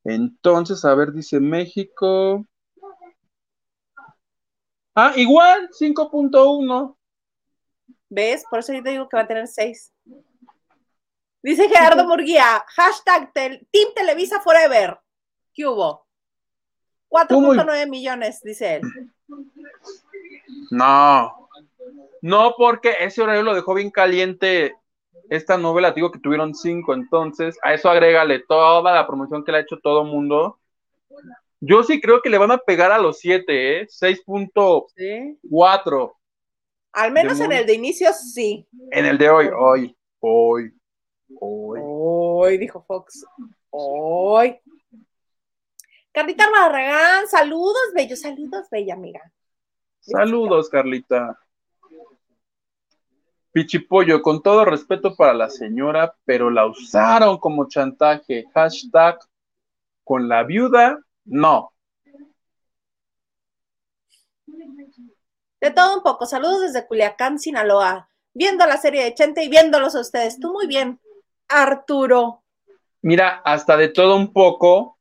Entonces, a ver, dice México. Ah, igual, 5.1. ¿Ves? Por eso yo te digo que va a tener 6. Dice Gerardo Murguía, hashtag Team Televisa Forever. ¿Qué hubo? 4.9 millones, dice él. No, no, porque ese horario lo dejó bien caliente esta novela, digo que tuvieron cinco, entonces a eso agrégale toda la promoción que le ha hecho todo el mundo. Yo sí creo que le van a pegar a los siete, ¿eh? 6.4. Al menos en el de inicio, sí. En el de hoy, hoy, hoy, hoy. Hoy, dijo Fox. Hoy. Carlita Barragán, saludos, bello, saludos, bella amiga. Saludos, Carlita. Pichipollo, con todo respeto para la señora, pero la usaron como chantaje. Hashtag con la viuda, no. De todo un poco. Saludos desde Culiacán, Sinaloa. Viendo la serie de Chente y viéndolos a ustedes. Tú muy bien, Arturo. Mira, hasta de todo un poco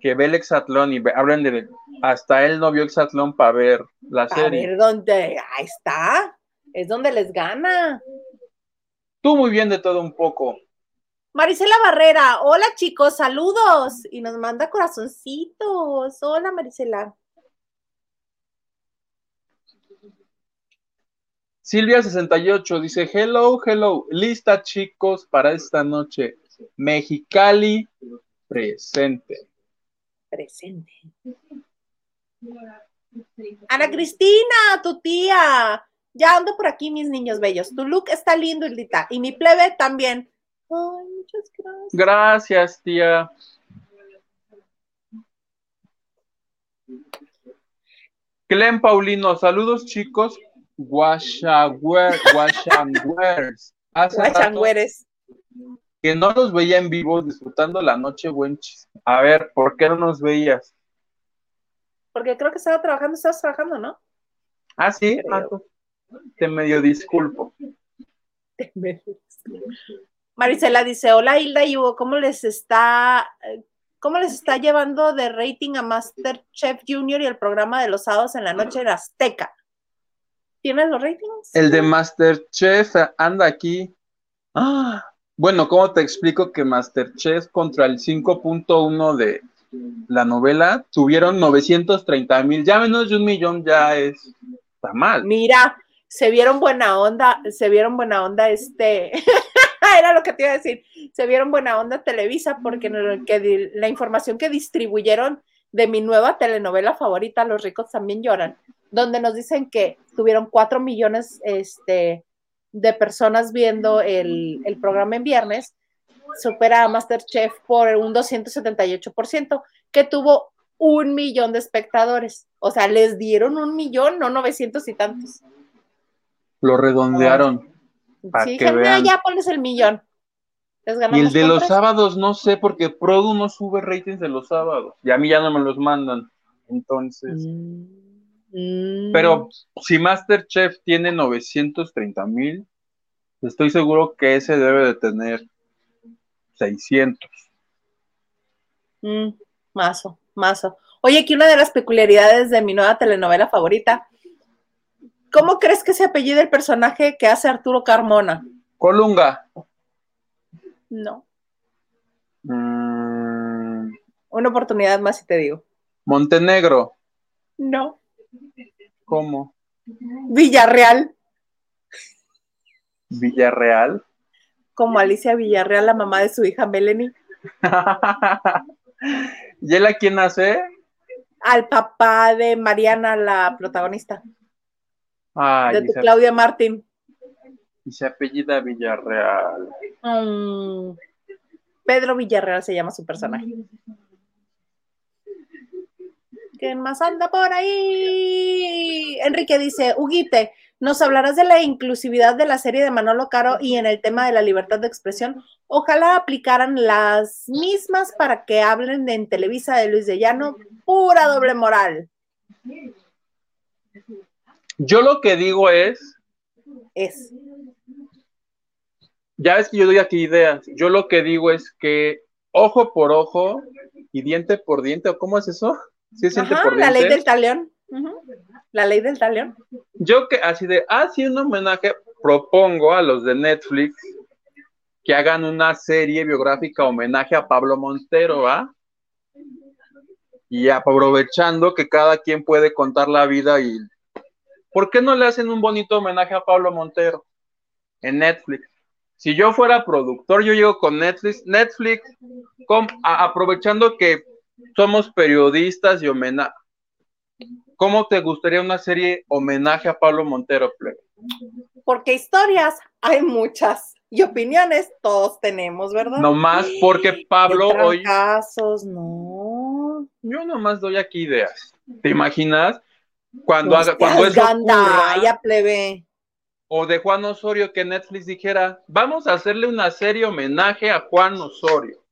que ve el Exatlón y hablan de. Hasta él no vio Exatlón para ver la serie. Ver dónde. Ahí está. Es donde les gana. Tú muy bien de todo un poco. Marisela Barrera, hola chicos, saludos. Y nos manda corazoncitos. Hola Marisela. Silvia68 dice, hello, hello, lista chicos para esta noche. Mexicali presente. Presente. Ana Cristina, tu tía. Ya ando por aquí, mis niños bellos. Tu look está lindo, Hildita. Y mi plebe también. Ay, muchas gracias. Gracias, tía. Clem Paulino, saludos chicos. Guashangüers. Guashangüeres. Que no los veía en vivo disfrutando la noche buen A ver, ¿por qué no nos veías? Porque creo que estaba trabajando, estabas trabajando, ¿no? Ah, sí. Ah, te medio disculpo. Marisela dice, hola Hilda y Hugo, ¿cómo les está, cómo les está llevando de rating a Masterchef Junior y el programa de los sábados en la noche en Azteca? ¿Tienes los ratings? El de Masterchef anda aquí. Ah, bueno, ¿cómo te explico que Masterchef contra el 5.1 de la novela tuvieron 930 mil? Ya menos de un millón ya es, está mal. Mira, se vieron buena onda, se vieron buena onda este, era lo que te iba a decir, se vieron buena onda Televisa porque que la información que distribuyeron de mi nueva telenovela favorita, Los ricos también lloran, donde nos dicen que tuvieron cuatro millones este, de personas viendo el, el programa en viernes, supera a Masterchef por un 278%, que tuvo un millón de espectadores. O sea, les dieron un millón, no 900 y tantos. Lo redondearon. sí, que vean. ya pones el millón. Y el de los sábados, no sé, porque Produ no sube ratings de los sábados. Y a mí ya no me los mandan. Entonces. Mm. Pero si Masterchef tiene 930 mil, estoy seguro que ese debe de tener 600. Mm, mazo, mazo. Oye, aquí una de las peculiaridades de mi nueva telenovela favorita ¿Cómo crees que se apellida el personaje que hace Arturo Carmona? Colunga. No. Mm. Una oportunidad más y te digo. Montenegro. No. ¿Cómo? Villarreal. ¿Villarreal? Como Alicia Villarreal, la mamá de su hija Melanie. ¿Y él a quién hace? Al papá de Mariana, la protagonista de tu Claudia Martín. Y se apellida Villarreal. Mm. Pedro Villarreal se llama su personaje. ¿Quién más anda por ahí? Enrique dice, Huguite, nos hablarás de la inclusividad de la serie de Manolo Caro y en el tema de la libertad de expresión. Ojalá aplicaran las mismas para que hablen en Televisa de Luis de Llano. Pura doble moral. Yo lo que digo es. Es. Ya ves que yo doy aquí ideas. Yo lo que digo es que ojo por ojo y diente por diente, ¿o cómo es eso? ¿Sí es por la ley del talión. La ley del talión. Yo que así de, así ah, un homenaje, propongo a los de Netflix que hagan una serie biográfica homenaje a Pablo Montero, ¿va? Y aprovechando que cada quien puede contar la vida y ¿Por qué no le hacen un bonito homenaje a Pablo Montero en Netflix? Si yo fuera productor, yo llego con Netflix, Netflix, aprovechando que somos periodistas y homenaje. ¿Cómo te gustaría una serie homenaje a Pablo Montero, Porque historias hay muchas y opiniones todos tenemos, ¿verdad? Nomás porque Pablo hoy. Casos, no. Yo nomás doy aquí ideas. ¿Te imaginas? Cuando, haga, cuando eso ocurra, ya plebe. o de Juan Osorio que Netflix dijera, vamos a hacerle una serie homenaje a Juan Osorio.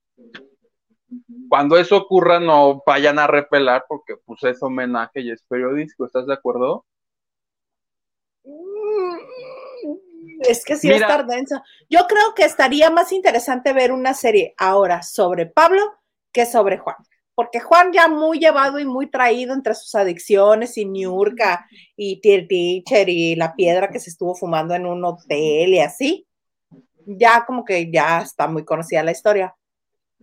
Cuando eso ocurra, no vayan a repelar porque pues es homenaje y es periodístico, ¿estás de acuerdo? Mm, es que sí es denso. Yo creo que estaría más interesante ver una serie ahora sobre Pablo que sobre Juan porque Juan ya muy llevado y muy traído entre sus adicciones y Niurka y el teacher y la piedra que se estuvo fumando en un hotel y así, ya como que ya está muy conocida la historia.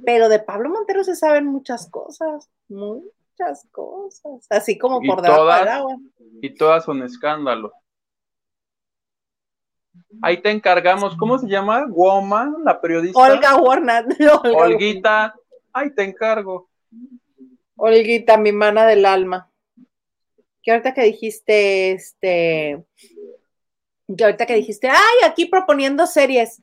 Pero de Pablo Montero se saben muchas cosas, muchas cosas, así como por debajo del agua. Y todas son escándalo. Ahí te encargamos, ¿cómo se llama? Woman, la periodista. Olga Warner. Olguita, ahí te encargo. Olguita, mi mana del alma. Que ahorita que dijiste, este, que ahorita que dijiste, ay, aquí proponiendo series,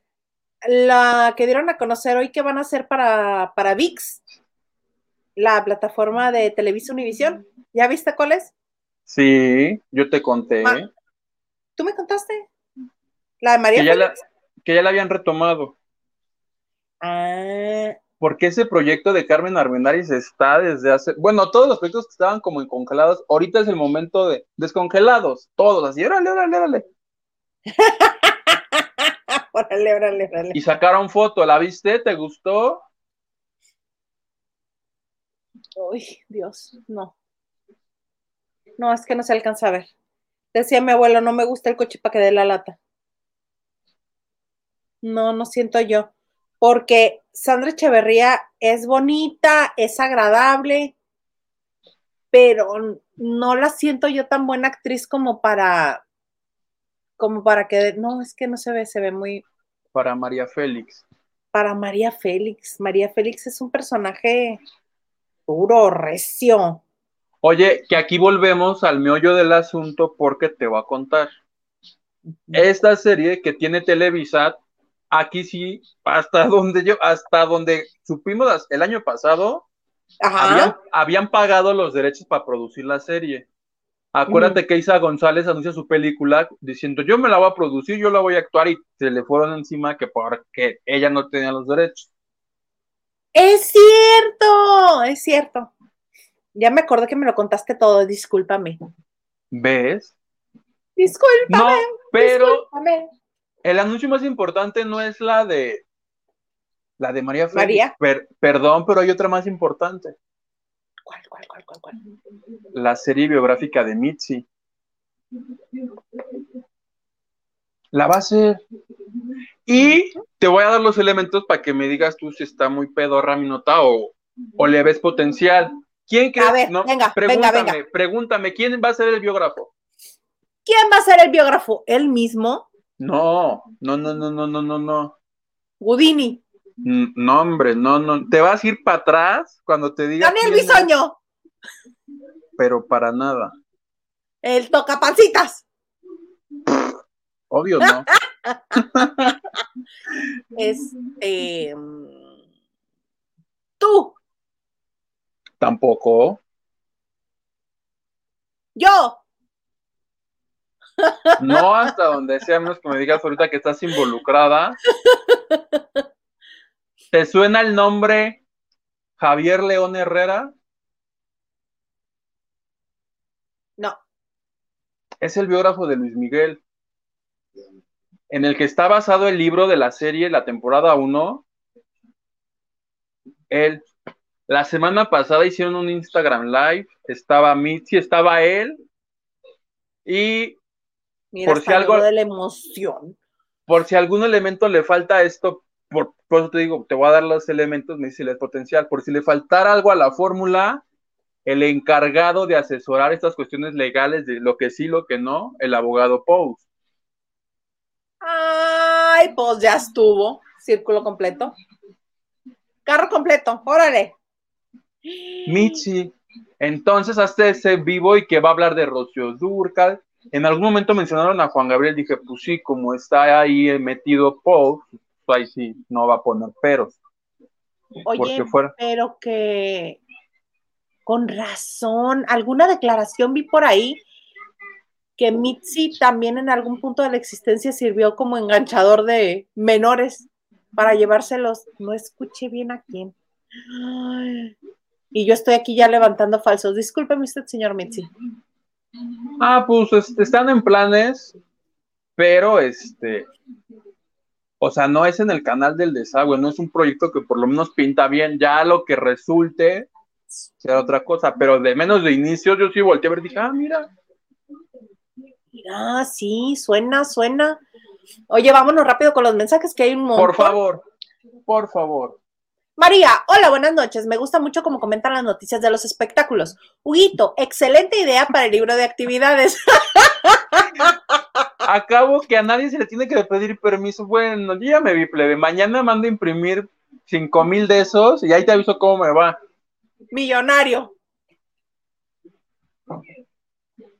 la que dieron a conocer hoy que van a hacer para, para VIX, la plataforma de Televisa Univisión. ¿Ya viste cuál es? Sí, yo te conté. ¿Tú me contaste? La de María. Que ya la, que ya la habían retomado. Ah, porque ese proyecto de Carmen Armendáriz está desde hace, bueno, todos los proyectos que estaban como congelados, ahorita es el momento de descongelados, todos, así, órale, órale, órale. órale, órale, órale. Y sacaron foto, ¿la viste? ¿Te gustó? Uy, Dios, no. No, es que no se alcanza a ver. Decía mi abuelo, no me gusta el coche para que dé la lata. No, no siento yo porque Sandra Echeverría es bonita, es agradable, pero no la siento yo tan buena actriz como para, como para que, no, es que no se ve, se ve muy... Para María Félix. Para María Félix. María Félix es un personaje puro, recio. Oye, que aquí volvemos al meollo del asunto porque te voy a contar. Esta serie que tiene Televisa aquí sí, hasta donde yo, hasta donde supimos el año pasado, habían, pagado los derechos para producir la serie. Acuérdate que Isa González anuncia su película diciendo yo me la voy a producir, yo la voy a actuar y se le fueron encima que porque ella no tenía los derechos. Es cierto, es cierto. Ya me acordé que me lo contaste todo, discúlpame. ¿Ves? Discúlpame. No, pero el anuncio más importante no es la de la de María María. perdón, pero hay otra más importante. ¿Cuál, cuál, cuál, cuál, cuál? La serie biográfica de Mitzi. La va a hacer. Y te voy a dar los elementos para que me digas tú si está muy pedorra mi nota o, o le ves potencial. ¿Quién crees? A ver, venga, pregúntame, venga, venga. pregúntame, ¿quién va a ser el biógrafo? ¿Quién va a ser el biógrafo? ¿Él mismo? No, no, no, no, no, no, no, no. Gudini. No, hombre, no, no. Te vas a ir para atrás cuando te diga. Daniel Bisoño. Pero para nada. El tocapancitas. Obvio, ¿no? este. Tú. Tampoco. Yo. No hasta donde sea, menos que me digas ahorita que estás involucrada. ¿Te suena el nombre Javier León Herrera? No. Es el biógrafo de Luis Miguel, en el que está basado el libro de la serie, la temporada 1. Él, la semana pasada hicieron un Instagram Live, estaba Mitzi, estaba él, y por si algo de la emoción. Por si algún elemento le falta a esto, por, eso te digo, te voy a dar los elementos, me dice el potencial. Por si le faltara algo a la fórmula, el encargado de asesorar estas cuestiones legales de lo que sí, lo que no, el abogado Pous. Ay, pues ya estuvo. Círculo completo. Carro completo, órale. Michi, entonces hazte ese vivo y que va a hablar de Rocío Durcal, en algún momento mencionaron a Juan Gabriel, dije, pues sí, como está ahí metido pues ahí sí, no va a poner peros. Oye, pero que con razón, alguna declaración vi por ahí que Mitzi también en algún punto de la existencia sirvió como enganchador de menores para llevárselos. No escuché bien a quién. y yo estoy aquí ya levantando falsos. Discúlpeme usted, señor Mitzi. Ah, pues este, están en planes, pero este, o sea, no es en el canal del desagüe, no es un proyecto que por lo menos pinta bien, ya lo que resulte será otra cosa, pero de menos de inicio yo sí volteé a ver y dije, ah, mira, Ah, sí, suena, suena. Oye, vámonos rápido con los mensajes que hay un montón. Por favor, por favor. María, hola, buenas noches. Me gusta mucho cómo comentan las noticias de los espectáculos. Huguito, excelente idea para el libro de actividades. Acabo que a nadie se le tiene que pedir permiso. Bueno, yo ya me vi plebe. Mañana mando a imprimir cinco mil de esos y ahí te aviso cómo me va. Millonario.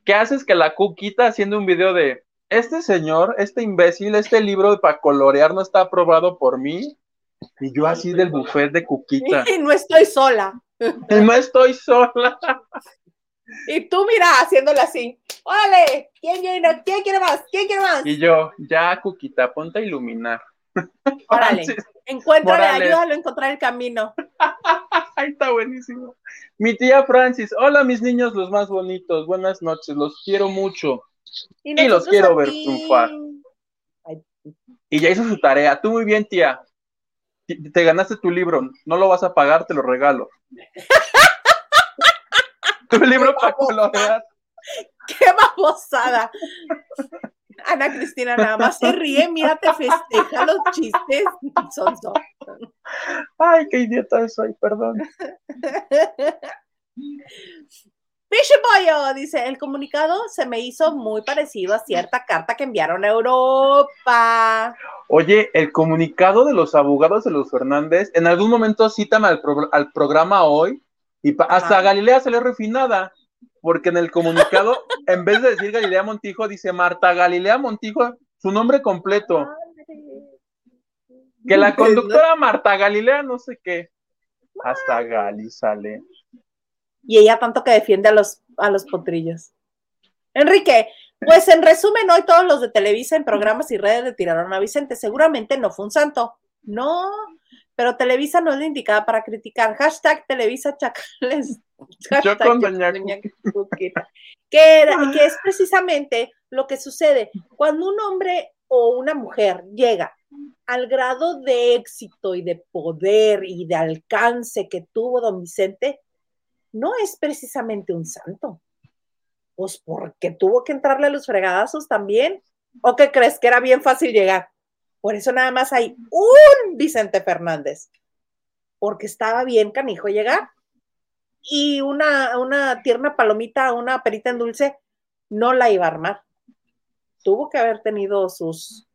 ¿Qué haces que la cuquita haciendo un video de este señor, este imbécil, este libro para colorear no está aprobado por mí? Y yo así del buffet de cuquita. Y no estoy sola. Y no estoy sola. Y tú mira, haciéndole así. ¡Órale! ¿Quién quiere, ¿Quién quiere más? ¿Quién quiere más? Y yo, ya, Cuquita, ponte a iluminar. Órale. Encuéntrale, ayúdalo a encontrar el camino. Ahí está buenísimo. Mi tía Francis, hola mis niños los más bonitos, buenas noches, los quiero mucho. Y, los quiero ver triunfar. Y ya hizo su tarea. Tú muy bien, tía. Te ganaste tu libro, no lo vas a pagar, te lo regalo. tu libro para colorear. ¡Qué babosada! Ana Cristina nada más se ríe, mira, te festeja los chistes. Son, son. Ay, qué idiota soy, perdón. Pollo dice, el comunicado se me hizo muy parecido a cierta carta que enviaron a Europa. Oye, el comunicado de los abogados de los Fernández, en algún momento citan al, programa hoy y hasta Galilea salió refinada porque en el comunicado, en vez de decir Galilea Montijo, dice Marta Galilea Montijo, su nombre completo. Que la conductora Marta Galilea, no sé qué. Hasta Gali sale. Y ella tanto que defiende a los, a los potrillos. Enrique, pues en resumen, hoy todos los de Televisa en programas y redes le tiraron a Vicente. Seguramente no fue un santo. No, pero Televisa no es la indicada para criticar. Hashtag Televisa Chacales. Yo con que, que es precisamente lo que sucede cuando un hombre o una mujer llega al grado de éxito y de poder y de alcance que tuvo don Vicente, no es precisamente un santo. Pues porque tuvo que entrarle a los fregadazos también. ¿O qué crees que era bien fácil llegar? Por eso nada más hay un Vicente Fernández, porque estaba bien canijo llegar. Y una, una tierna palomita, una perita en dulce, no la iba a armar. Tuvo que haber tenido sus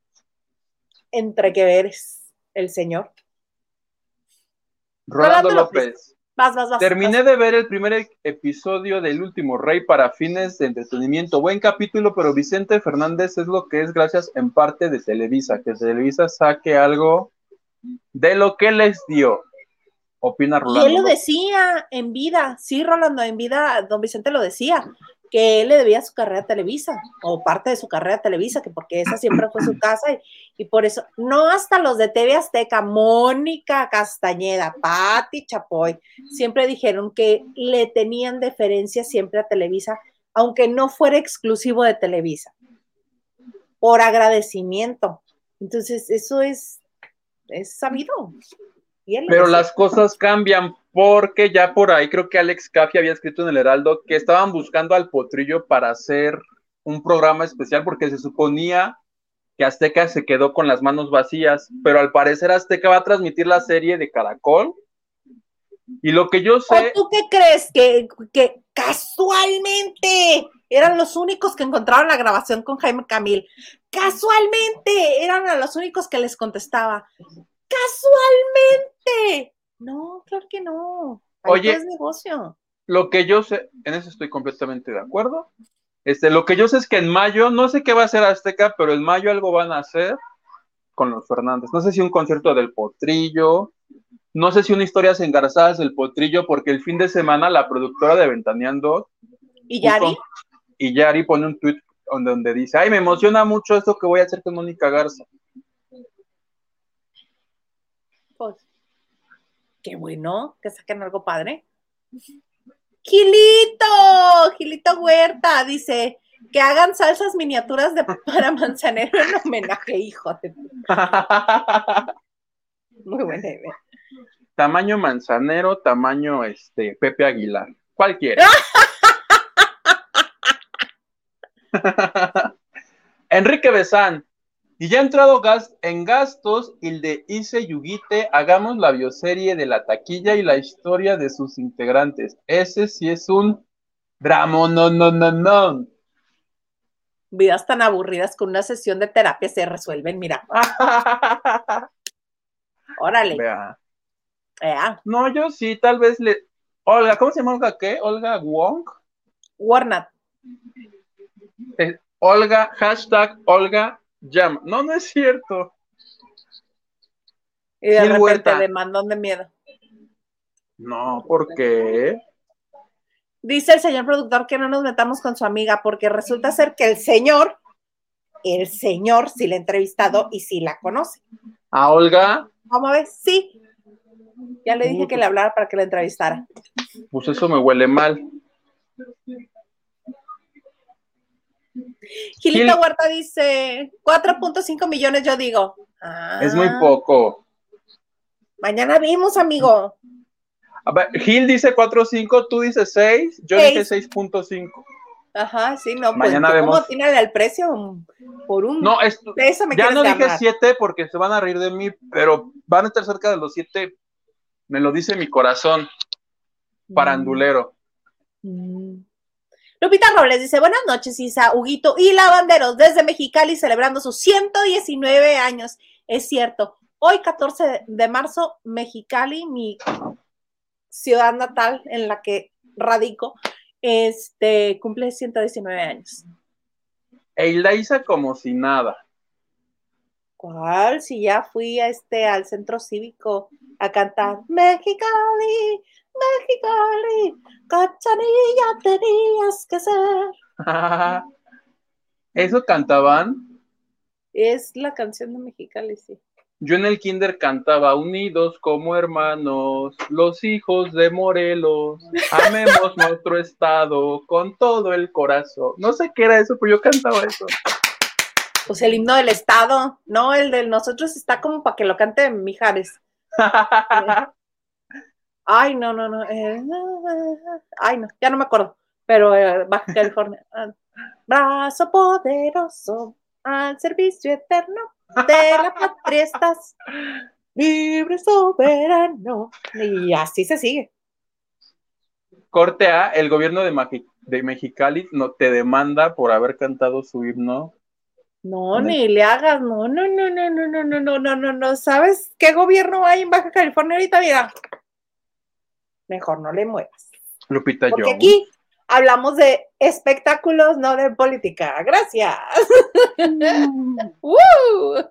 entrequeveres el señor. Rolando, López. Terminé de ver el primer episodio del último Rey para fines de entretenimiento. Buen capítulo, pero Vicente Fernández es lo que es gracias en parte de Televisa, que Televisa saque algo de lo que les dio. Opina Rolando. Y él lo decía en vida, sí, Rolando, en vida, don Vicente lo decía que él le debía su carrera a Televisa, o parte de su carrera a Televisa, que porque esa siempre fue su casa, y, por eso, no hasta los de TV Azteca, Mónica Castañeda, Patti Chapoy, siempre dijeron que le tenían deferencia siempre a Televisa, aunque no fuera exclusivo de Televisa, por agradecimiento. Entonces, eso es, es sabido. Pero las cosas cambian porque ya por ahí creo que Alex Caffi había escrito en el Heraldo que estaban buscando al Potrillo para hacer un programa especial porque se suponía que Azteca se quedó con las manos vacías, pero al parecer Azteca va a transmitir la serie de Caracol. Y lo que yo sé... ¿Tú qué crees? Que, que casualmente eran los únicos que encontraron la grabación con Jaime Camil. Casualmente eran los únicos que les contestaba casualmente. No, claro que no. Oye, es negocio. Lo que yo sé, en eso estoy completamente de acuerdo. Este, lo que yo sé es que en mayo, no sé qué va a hacer Azteca, pero en mayo algo van a hacer con los Fernández. No sé si un concierto del Potrillo, no sé si una historia engarzadas del Potrillo, porque el fin de semana la productora de Ventaneando y Yari y Yari pone un tweet donde, donde dice, ay, me emociona mucho esto que voy a hacer con Mónica Garza. Pues, qué bueno que saquen algo padre. Gilito, Gilito Huerta dice que hagan salsas miniaturas de para manzanero en homenaje, hijo de. Muy buena idea. Tamaño manzanero, tamaño este Pepe Aguilar. Cualquiera. Enrique Besán. Y ya ha entrado gas en gastos el de Ise Yugite, hagamos la bioserie de la taquilla y la historia de sus integrantes. Ese sí es un drama, no, no, no, no. Vidas tan aburridas con una sesión de terapia se resuelven, mira. Órale. Vea. Ea, No, yo sí, tal vez le. Olga, ¿cómo se llama Olga qué? Olga Wong. Warnat. Eh, Olga, hashtag Olga Llama. No, no es cierto. Y de Gil repente Huerta. de mandón de miedo. No, ¿por qué? Dice el señor productor que no nos metamos con su amiga porque resulta ser que el señor, el señor sí la ha entrevistado y sí la conoce. A Olga, ¿Cómo ves? Sí. Ya le dije que le hablara para que la entrevistara. pues eso me huele mal. Gilita Gil- Huerta dice 4.5 millones, yo digo. Ah, Es muy poco. Mañana vimos, amigo. A ver, Gil dice 4.5, tú dices 6, yo Seis. dije 6.5. Ajá, sí, no, pues Mañana ¿tú ¿cómo vemos. tiene el precio? Por un No, es, peso me ya no dije ganar. 7 porque se van a reír de mí, pero van a estar cerca de los 7. Me lo dice mi corazón, parandulero. Mm. Lupita Robles dice, buenas noches, Isa, Huguito y Lavanderos, desde Mexicali celebrando sus 119 años. Es cierto, hoy 14 de marzo, Mexicali, mi ciudad natal en la que radico, este, cumple 119 años. E la hice como si nada. ¿Cuál? Si ya fui a este, al centro cívico a cantar Mexicali, Mexicali, cachanilla tenías que ser. Eso cantaban. Es la canción de Mexicali, sí. Yo en el kinder cantaba unidos como hermanos, los hijos de Morelos, amemos nuestro estado con todo el corazón. No sé qué era eso, pero yo cantaba eso. Pues el himno del Estado, no, el de nosotros está como para que lo cante Mijares. Ay, no, no, no. eh, ay, no, ya no me acuerdo. Pero eh, Baja California. ah, Brazo poderoso al servicio eterno de la patria estás. Libre soberano. Y así se sigue. Corte A, el gobierno de, de Mexicali no te demanda por haber cantado su himno. No, ni le hagas, no, no, no, no, no, no, no, no, no, no, no. ¿Sabes qué gobierno hay en Baja California ahorita? Mira, mejor no le muevas. Lupita Porque Jones. aquí hablamos de espectáculos, no de política. Gracias. ¡Woo!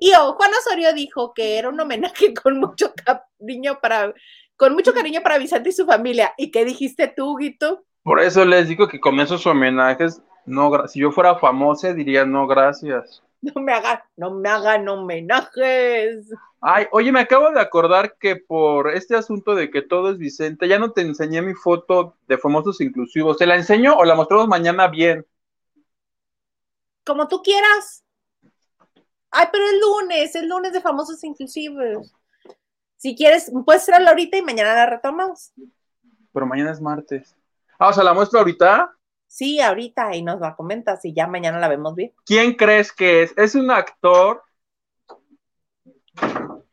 Y oh, Juan Osorio dijo que era un homenaje con mucho cariño para, con mucho cariño para Vicente y su familia. ¿Y qué dijiste tú, Guito? Por eso les digo que con esos homenajes, no, si yo fuera famosa, diría no, gracias. No me hagan, no me hagan homenajes. Ay, oye, me acabo de acordar que por este asunto de que todo es Vicente, ya no te enseñé mi foto de famosos inclusivos. ¿Te la enseño o la mostramos mañana bien? Como tú quieras. Ay, pero el lunes, el lunes de famosos inclusivos. Si quieres, puedes traerla ahorita y mañana la retomamos. Pero mañana es martes. Ah, o sea, la muestro ahorita. Sí, ahorita y nos la comentas y ya mañana la vemos bien. ¿Quién crees que es? Es un actor.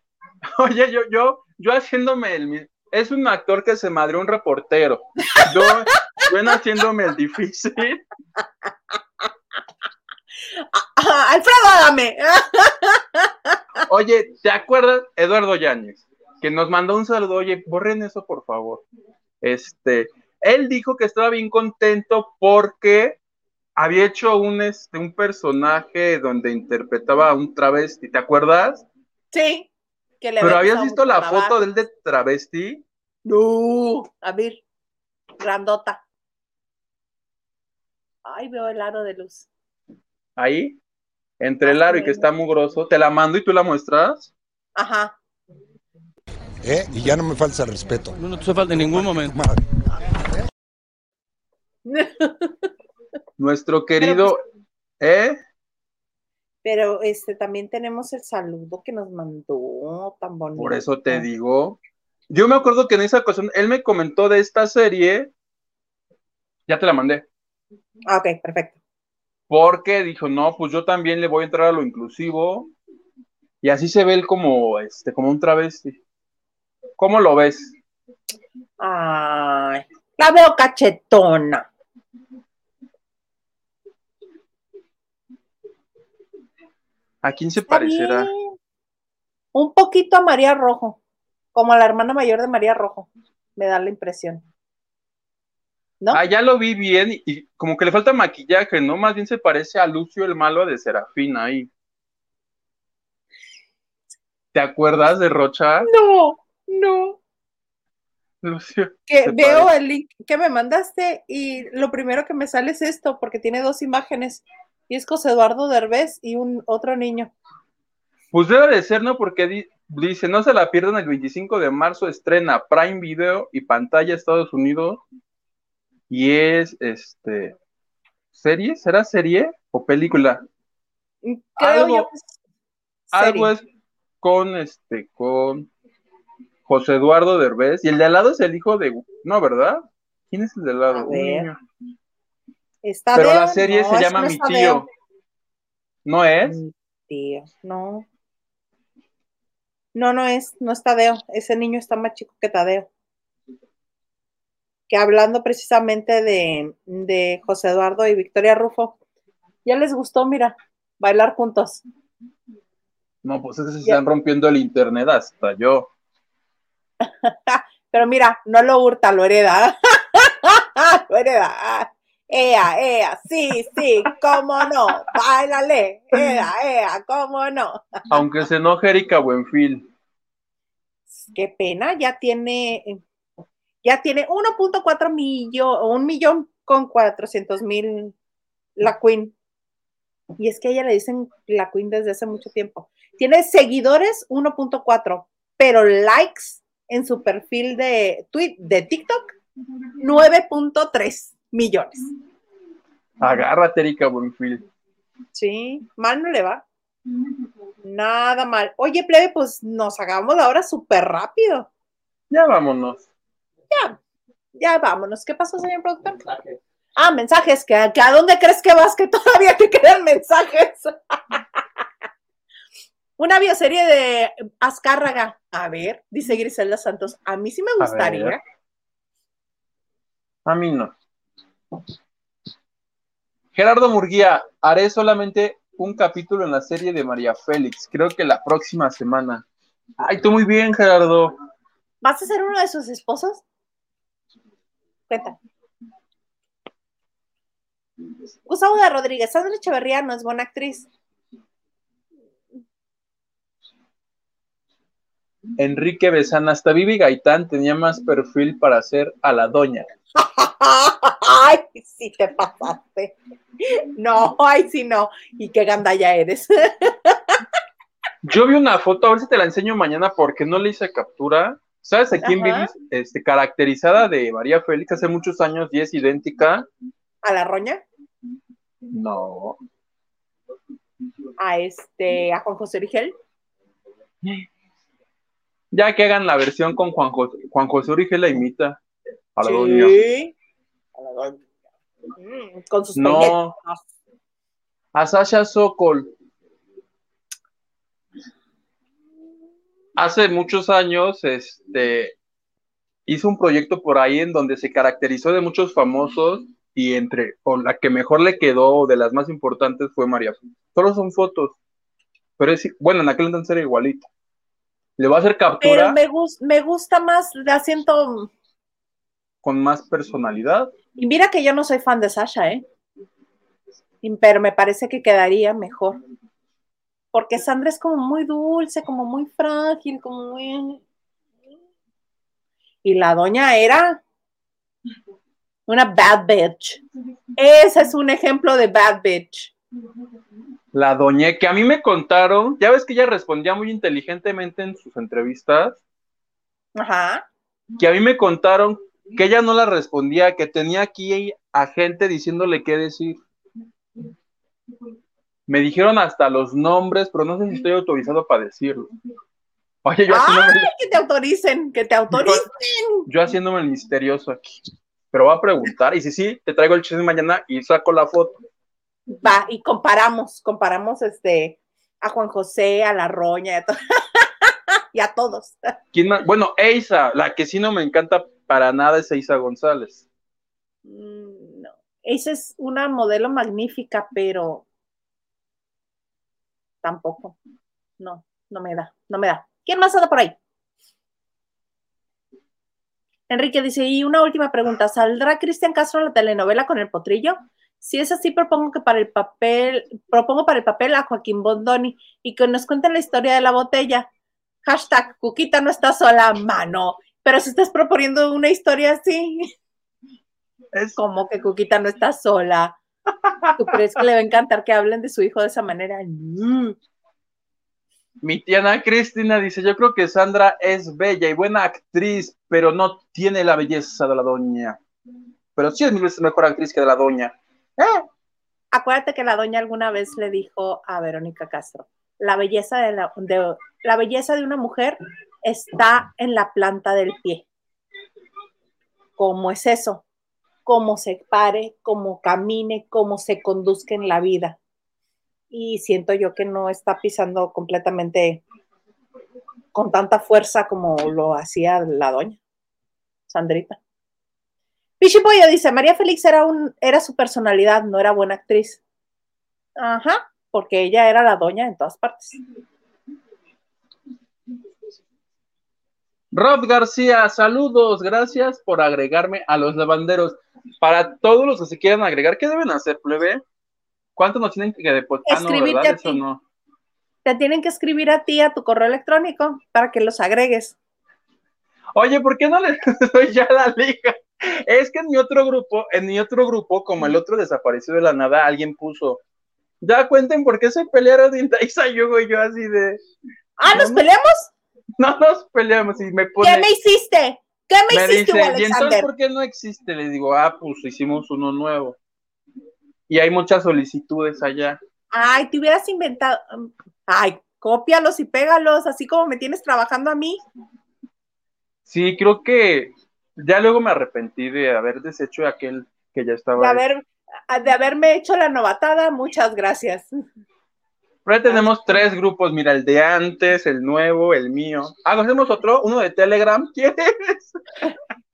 Oye, yo, yo, yo haciéndome el. Es un actor que se madreó un reportero. Yo, yo haciéndome el difícil. Ah, Alfredo, dame. Oye, ¿te acuerdas? Eduardo Yáñez, que nos mandó un saludo. Oye, borren eso, por favor. Este, él dijo que estaba bien contento porque había hecho un, este, un personaje donde interpretaba a un travesti. ¿Te acuerdas? Sí. Que le Pero había habías visto la trabajo. foto de él de travesti. No, a ver, grandota. Ay, veo el aro de luz. Ahí, entre el aro y que está mugroso, te la mando y tú la muestras. Ajá. ¿Eh? Y ya no me falta respeto. No, no te falta en ningún momento. Nuestro querido, ¿eh? Pero este también tenemos el saludo que nos mandó tan bonito. Por eso te digo. Yo me acuerdo que en esa ocasión él me comentó de esta serie. Ya te la mandé. Ah, ok, perfecto. Porque dijo, no, pues yo también le voy a entrar a lo inclusivo. Y así se ve él como, este, como un travesti. ¿Cómo lo ves? Ay, la veo cachetona. ¿A quién se parecerá? Un poquito a María Rojo, como a la hermana mayor de María Rojo, me da la impresión. ¿No? Ah, ya lo vi bien y, como que le falta maquillaje, ¿no? Más bien se parece a Lucio el malo de Serafina ahí. ¿Te acuerdas de Rocha? No, no. Lucio. Que veo el link que me mandaste y lo primero que me sale es esto, porque tiene dos imágenes. Y es José Eduardo Derbez y un otro niño. Pues debe de ser, ¿no? Porque dice, no se la pierdan el 25 de marzo, estrena Prime Video y pantalla Estados Unidos. Y es, este, ¿serie? ¿Será serie o película? Creo algo, yo algo es con, este, con José Eduardo Derbez. Y el de al lado es el hijo de, no, ¿verdad? ¿Quién es el de al lado? Pero la serie se llama Mi tío. ¿No es? Mi tío, no. No, no es, no es Tadeo. Ese niño está más chico que Tadeo. Que hablando precisamente de, de José Eduardo y Victoria Rufo, ya les gustó, mira, bailar juntos. No, pues es que se están rompiendo el internet hasta yo. Pero mira, no lo hurta, lo hereda. lo hereda. Ea, ea, sí, sí, cómo no, bailale, ea, ea, cómo no. Aunque se enoje Erika Buenfil. Qué pena, ya tiene, ya tiene 1.4 millón, un millón con 400 mil la Queen. Y es que a ella le dicen la Queen desde hace mucho tiempo. Tiene seguidores 1.4, pero likes en su perfil de, tweet, de TikTok 9.3 millones. Agárrate, Erika Buenfield. Sí, mal no le va. Nada mal. Oye, plebe, pues nos hagamos la hora súper rápido. Ya vámonos. Ya, ya vámonos. ¿Qué pasó, señor productor? Ah, mensajes, que, a dónde crees que vas que todavía te quedan mensajes. Una bioserie de Azcárraga. A ver, dice Griselda Santos. A mí sí me gustaría. A mí no. Gerardo Murguía, haré solamente un capítulo en la serie de María Félix. Creo que la próxima semana. Ay, tú muy bien, Gerardo. ¿Vas a ser uno de sus esposos? Cuenta. Gustavo de Rodríguez, Sandra Echeverría no es buena actriz. Enrique Besana, hasta Vivi Gaitán tenía más perfil para ser a la doña. ay, sí te pasaste. No, ay, sí no. Y qué ya eres. Yo vi una foto, a ver si te la enseño mañana porque no le hice captura. ¿Sabes a quién vi este, caracterizada de María Félix hace muchos años y es idéntica? ¿A la roña? No. ¿A este, a Juan José Origel? Ya que hagan la versión con Juan José, Juan José Origel la imita a la sí. Con sus No. A Sasha Sokol. Hace muchos años, este, hizo un proyecto por ahí en donde se caracterizó de muchos famosos y entre, o la que mejor le quedó, de las más importantes, fue María. Solo son fotos, pero es, bueno, en aquel entonces era igualito. Le va a hacer captura. Pero me, me gusta más, le asiento con más personalidad. Y mira que yo no soy fan de Sasha, ¿eh? Pero me parece que quedaría mejor. Porque Sandra es como muy dulce, como muy frágil, como muy... Y la doña era Una bad bitch. Ese es un ejemplo de bad bitch. La doña, que a mí me contaron, ya ves que ella respondía muy inteligentemente en sus entrevistas. Ajá. Que a mí me contaron que ella no la respondía, que tenía aquí a gente diciéndole qué decir. Me dijeron hasta los nombres, pero no sé si estoy autorizado para decirlo. Oye, yo haciéndome... que te autoricen, que te autoricen. Yo, haciéndome el misterioso aquí. Pero va a preguntar, y si sí, te traigo el chisme mañana y saco la foto. Va, y comparamos, comparamos este a Juan José, a la Roña y a, y a todos. ¿Quién más? Bueno, Eisa, la que sí no me encanta para nada es Eisa González. Mm, no, Eisa es una modelo magnífica, pero tampoco. No, no me da, no me da. ¿Quién más anda por ahí? Enrique dice, y una última pregunta, ¿saldrá Cristian Castro en la telenovela con el potrillo? Si es así, propongo que para el papel, propongo para el papel a Joaquín Bondoni y que nos cuenten la historia de la botella. Hashtag, Cuquita no está sola, mano. Pero si estás proponiendo una historia así, es como que Cuquita no está sola. ¿Tú crees que le va a encantar que hablen de su hijo de esa manera? Mi tía Cristina dice, yo creo que Sandra es bella y buena actriz, pero no tiene la belleza de la doña. Pero sí es mil veces mejor actriz que de la doña. ¿Eh? Acuérdate que la doña alguna vez le dijo a Verónica Castro, la belleza de, la, la belleza de una mujer está en la planta del pie. ¿Cómo es eso? Cómo se pare, cómo camine, cómo se conduzca en la vida. Y siento yo que no está pisando completamente con tanta fuerza como lo hacía la doña, Sandrita. Pichipoya dice, María Félix era, un, era su personalidad, no era buena actriz. Ajá, porque ella era la doña en todas partes. Rob García, saludos, gracias por agregarme a los lavanderos. Para todos los que se quieran agregar, ¿qué deben hacer, plebe? ¿Cuánto nos tienen que depositar? Ah, no, no? Te tienen que escribir a ti a tu correo electrónico para que los agregues. Oye, ¿por qué no le doy ya la liga? Es que en mi otro grupo, en mi otro grupo, como el otro desapareció de la nada, alguien puso, ya cuenten por qué se pelearon Indaisa y yo, yo así de... Ah, ¿nos peleamos? no nos peleamos y me pone. ¿Qué me hiciste? ¿Qué me, hiciste, dice, ¿Y entonces por qué no existe? Le digo, ah, pues hicimos uno nuevo. Y hay muchas solicitudes allá. Ay, te hubieras inventado. Ay, cópialos y pégalos, así como me tienes trabajando a mí. Sí, creo que ya luego me arrepentí de haber deshecho aquel que ya estaba. De, haber, de haberme hecho la novatada, muchas gracias. Pero tenemos tres grupos, mira, el de antes, el nuevo, el mío. Ah, hacemos otro, uno de Telegram, ¿quieres?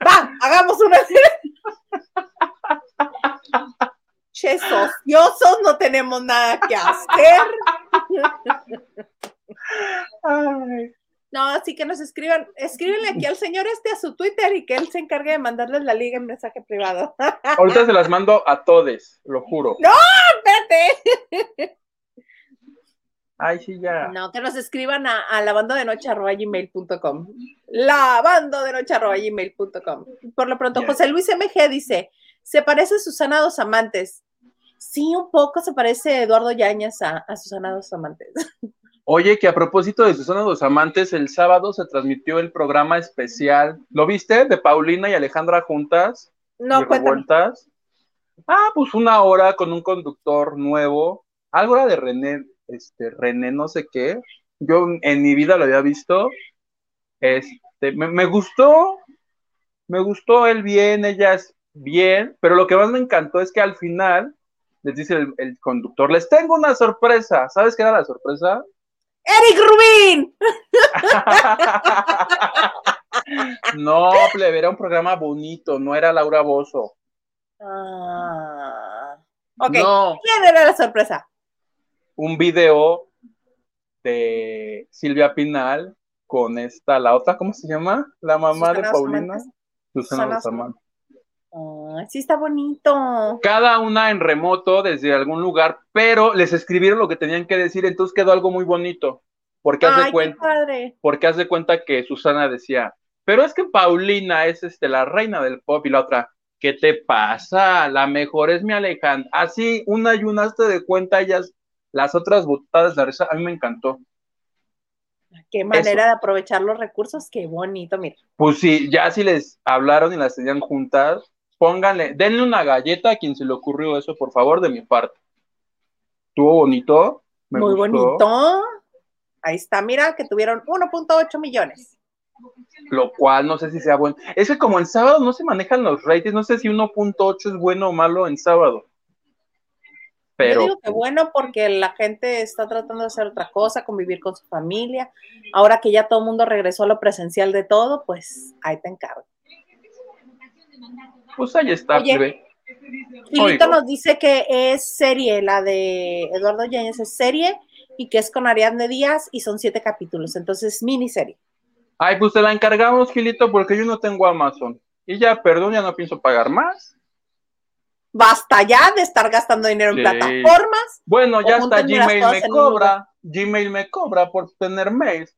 Va, hagamos uno Che, sociosos, no tenemos nada que hacer. No, así que nos escriban, escríbenle aquí al señor este a su Twitter y que él se encargue de mandarles la liga en mensaje privado. Ahorita se las mando a todos, lo juro. No, espérate. Ay, sí, ya. No, que nos escriban a, lavando de noche arroba gmail.com. Lavando de noche arroba gmail.com. Por lo pronto, José Luis MG dice: Se parece a Susana Dos Amantes. Sí, un poco se parece Eduardo Yañez a, Susana Dos Amantes. Oye, que a propósito de Susana Dos Amantes, el sábado se transmitió el programa especial. ¿Lo viste? De Paulina y Alejandra juntas. No, cuéntanos. Ah, pues una hora con un conductor nuevo. Algo era de René este, René no sé qué. Yo en mi vida lo había visto. Este, me, gustó, me gustó él bien, ella es bien, pero lo que más me encantó es que al final les dice el, conductor, les tengo una sorpresa. ¿Sabes qué era la sorpresa? ¡Eric Rubin! no, plebe, era un programa bonito, no era Laura Bozo. Ah, ok, ¿quién era la sorpresa? Un video de Silvia Pinal con esta, la otra, ¿cómo se llama? La mamá de Paulina. Susana Susana sí está bonito. Cada una en remoto desde algún lugar, pero les escribieron lo que tenían que decir, entonces quedó algo muy bonito. Porque hace cuenta, porque hace cuenta que Susana decía, pero es que Paulina es este la reina del pop y la otra, ¿Qué te pasa? La mejor es mi Alejandra. Así, una y una te de cuenta ellas, las otras botadas de risa, a mí me encantó. Qué manera de aprovechar los recursos, qué bonito, mira. Pues sí, ya si les hablaron y las tenían juntas, pónganle, denle una galleta a quien se le ocurrió eso, por favor, de mi parte. Estuvo bonito. Muy bonito. Ahí está, mira que tuvieron 1.8 millones. Lo cual no sé si sea bueno. Es que como en sábado no se manejan los ratings, no sé si 1.8 es bueno o malo en sábado. Pero, Yo digo que bueno porque la gente está tratando de hacer otra cosa, convivir con su familia. Ahora que ya todo el mundo regresó a lo presencial de todo, pues ahí te encargo. Pues ahí está, Oye, Filito nos dice que es serie, la de Eduardo Yáñez es serie y que es con Ariadne Díaz y son siete capítulos, entonces miniserie. Ay, pues te la encargamos, Gilito, porque yo no tengo Amazon. Y ya, perdón, ya no pienso pagar más. Basta ya de estar gastando dinero en plataformas. Bueno, ya júntenmelas Gmail me cobra. Gmail me cobra por tener mails.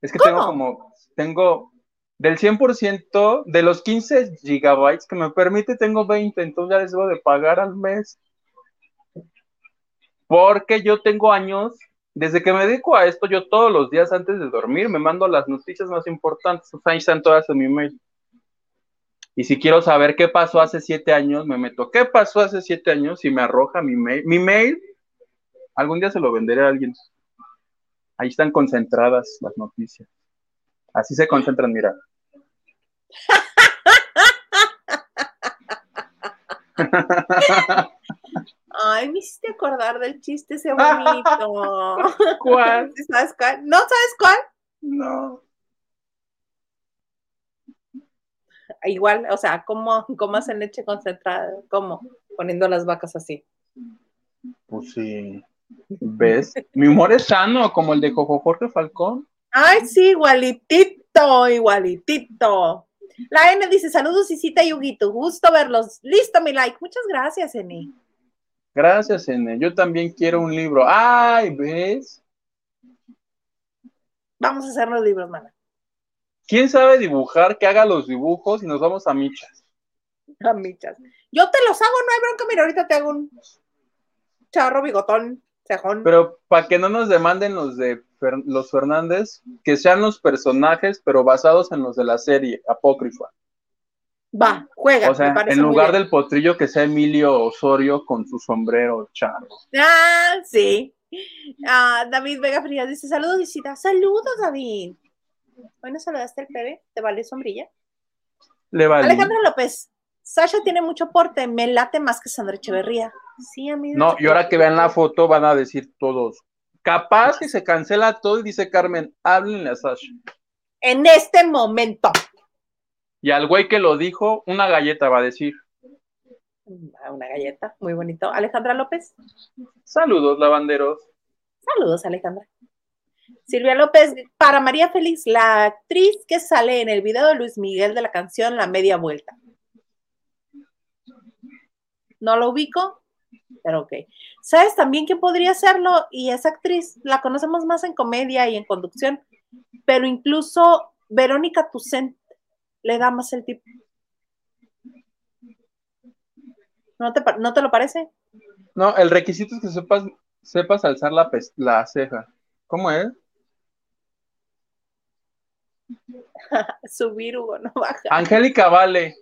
Es que ¿Cómo? tengo como, tengo del 100% de los 15 gigabytes que me permite, tengo 20, entonces ya les debo de pagar al mes. Porque yo tengo años, desde que me dedico a esto, yo todos los días antes de dormir me mando las noticias más importantes, o sea, ahí están todas en mi mail. Y si quiero saber qué pasó hace siete años, me meto, ¿qué pasó hace siete años? Y me arroja mi mail. Mi mail, algún día se lo venderé a alguien. Ahí están concentradas las noticias. Así se concentran, mira. Ay, me hiciste acordar del chiste ese bonito. ¿Cuál? ¿Sí ¿Sabes cuál? ¿No sabes cuál? No. Igual, o sea, ¿cómo, cómo hacen leche concentrada? ¿Cómo? Poniendo las vacas así. Pues sí. ¿Ves? Mi humor es sano, como el de Jojo Jorge Falcón. Ay, sí, igualitito, igualitito. La N dice, saludos, Isita y Huguito, gusto verlos. Listo, mi like. Muchas gracias, N. Gracias, N. Yo también quiero un libro. Ay, ¿ves? Vamos a hacer los libros, mana. ¿Quién sabe dibujar? Que haga los dibujos y nos vamos a michas. A michas. Yo te los hago, no hay bronca. Mira, ahorita te hago un charro, bigotón, cejón. Pero para que no nos demanden los de Fer- los Fernández, que sean los personajes, pero basados en los de la serie apócrifa. Va, juega. O sea, me en lugar del potrillo que sea Emilio Osorio con su sombrero charro. Ah, sí. Ah, David Vega Frías dice, saludos, Isita. Saludos, David. Bueno, saludaste al bebé, ¿te vale sombrilla? Le vale. Alejandra López, Sasha tiene mucho porte, me late más que Sandra Echeverría. Sí, amiga. No, y ahora que vean la foto van a decir todos. Capaz que se cancela todo y dice Carmen, háblenle a Sasha. En este momento. Y al güey que lo dijo, una galleta va a decir. Ah, Una galleta, muy bonito. Alejandra López, Saludos, lavanderos. saludos, Alejandra. Silvia López, para María Félix, la actriz que sale en el video de Luis Miguel de la canción La Media Vuelta. No lo ubico, pero ok. ¿Sabes también quién podría hacerlo? Y esa actriz, la conocemos más en comedia y en conducción, pero incluso Verónica Tucent le da más el tipo. ¿No te, ¿No te lo parece? No, el requisito es que sepas, sepas alzar la, la ceja. ¿Cómo es? Subir, Hugo, no baja. Angélica Vale.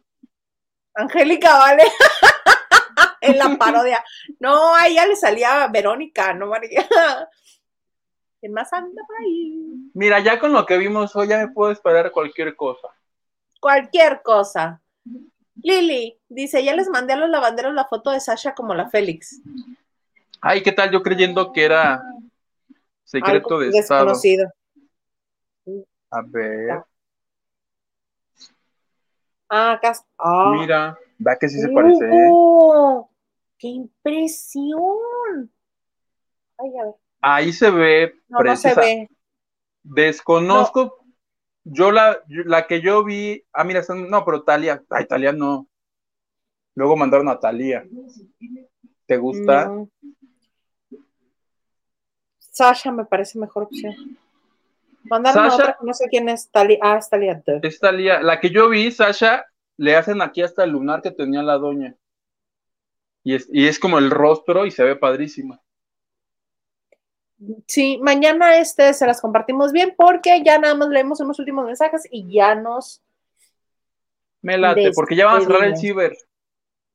Angélica, vale. en la parodia. No, a ella le salía Verónica, no María. ¿Quién más anda por ahí? Mira, ya con lo que vimos hoy ya me puedo esperar cualquier cosa. Cualquier cosa. Lili dice: Ya les mandé a los lavanderos la foto de Sasha como la Félix. Ay, ¿qué tal yo creyendo que era secreto Algo de Estado? desconocido. A ver, Ah, acá. Ah. mira, va que sí se parece, ¿eh? ¡Oh! ¡Qué impresión! Ay, a ver. Ahí se ve No, no se ve. Desconozco, yo la, la que yo vi, ah, mira, están- no, pero Talia, ay, Talia no. Luego mandaron a Talia. ¿Te gusta? No. Sasha me parece mejor opción. Mandaron otra que no sé quién es Talia. Ah, es Talia. Es Talia, la que yo vi, Sasha, le hacen aquí hasta el lunar que tenía la doña. Y es, y es como el rostro y se ve padrísima. Sí, mañana este se las compartimos bien porque ya nada más leemos unos últimos mensajes y ya nos. Me late, porque ya van a cerrar el ciber.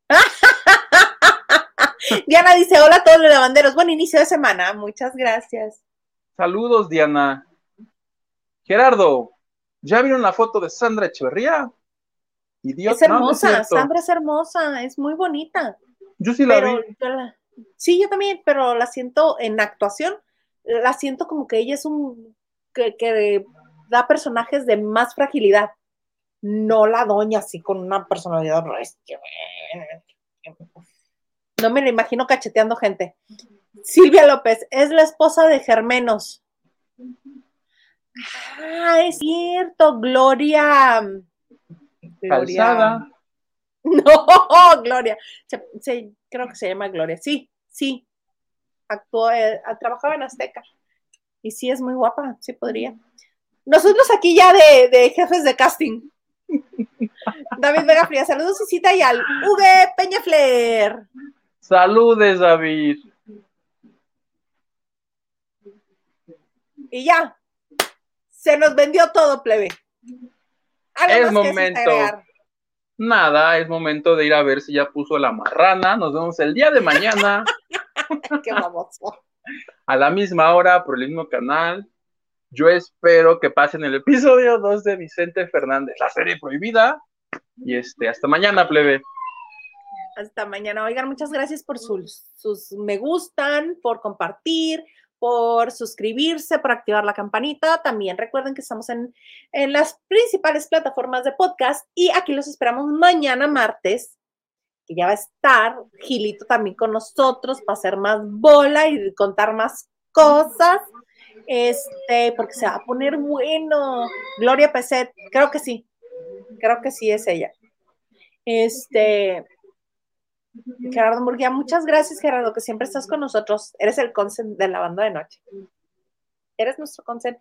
Diana dice: Hola a todos los lavanderos, buen inicio de semana, muchas gracias. Saludos, Diana. Gerardo, ¿ya vieron la foto de Sandra Echeverría? es hermosa, Sandra es hermosa, es muy bonita. Yo sí la vi. sí, yo también, pero la siento en actuación, la siento como que ella es un que, da personajes de más fragilidad. No la doña así con una personalidad. No me la imagino cacheteando gente. Silvia López es la esposa de Germenos. Ah, es cierto, Gloria. Gloria. No, Gloria. creo que se llama Gloria. Sí, sí. Actuó, eh, trabajaba en Azteca. Y sí, es muy guapa, sí podría. Nosotros aquí ya de, jefes de casting. David Vega Fría, saludos y cita y al V Peñafler. Saludes, David. Y ya, se nos vendió todo, plebe. es momento. Nada, es momento de ir a ver si ya puso la marrana. Nos vemos el día de mañana. Qué baboso. A la misma hora, por el mismo canal. Yo espero que pasen el episodio 2 de Vicente Fernández, la serie prohibida. Y este, hasta mañana, plebe. Hasta mañana. Oigan, muchas gracias por sus, sus me gustan, por compartir, por suscribirse, por activar la campanita. También recuerden que estamos en, las principales plataformas de podcast y aquí los esperamos mañana martes, que ya va a estar Gilito también con nosotros para hacer más bola y contar más cosas. Este, porque se va a poner bueno. Gloria Peset, creo que sí. Creo que sí es ella. Este, Gerardo Murguía, muchas gracias, Gerardo, que siempre estás con nosotros. Eres el consent de la banda de noche. Eres nuestro consent.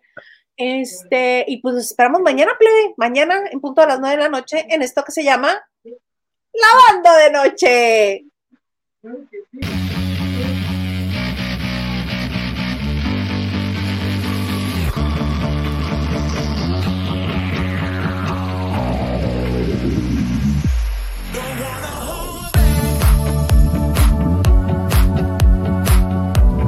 Este, y pues esperamos mañana, plebe, mañana en punto a las nueve de la noche, en esto que se llama La Banda de Noche.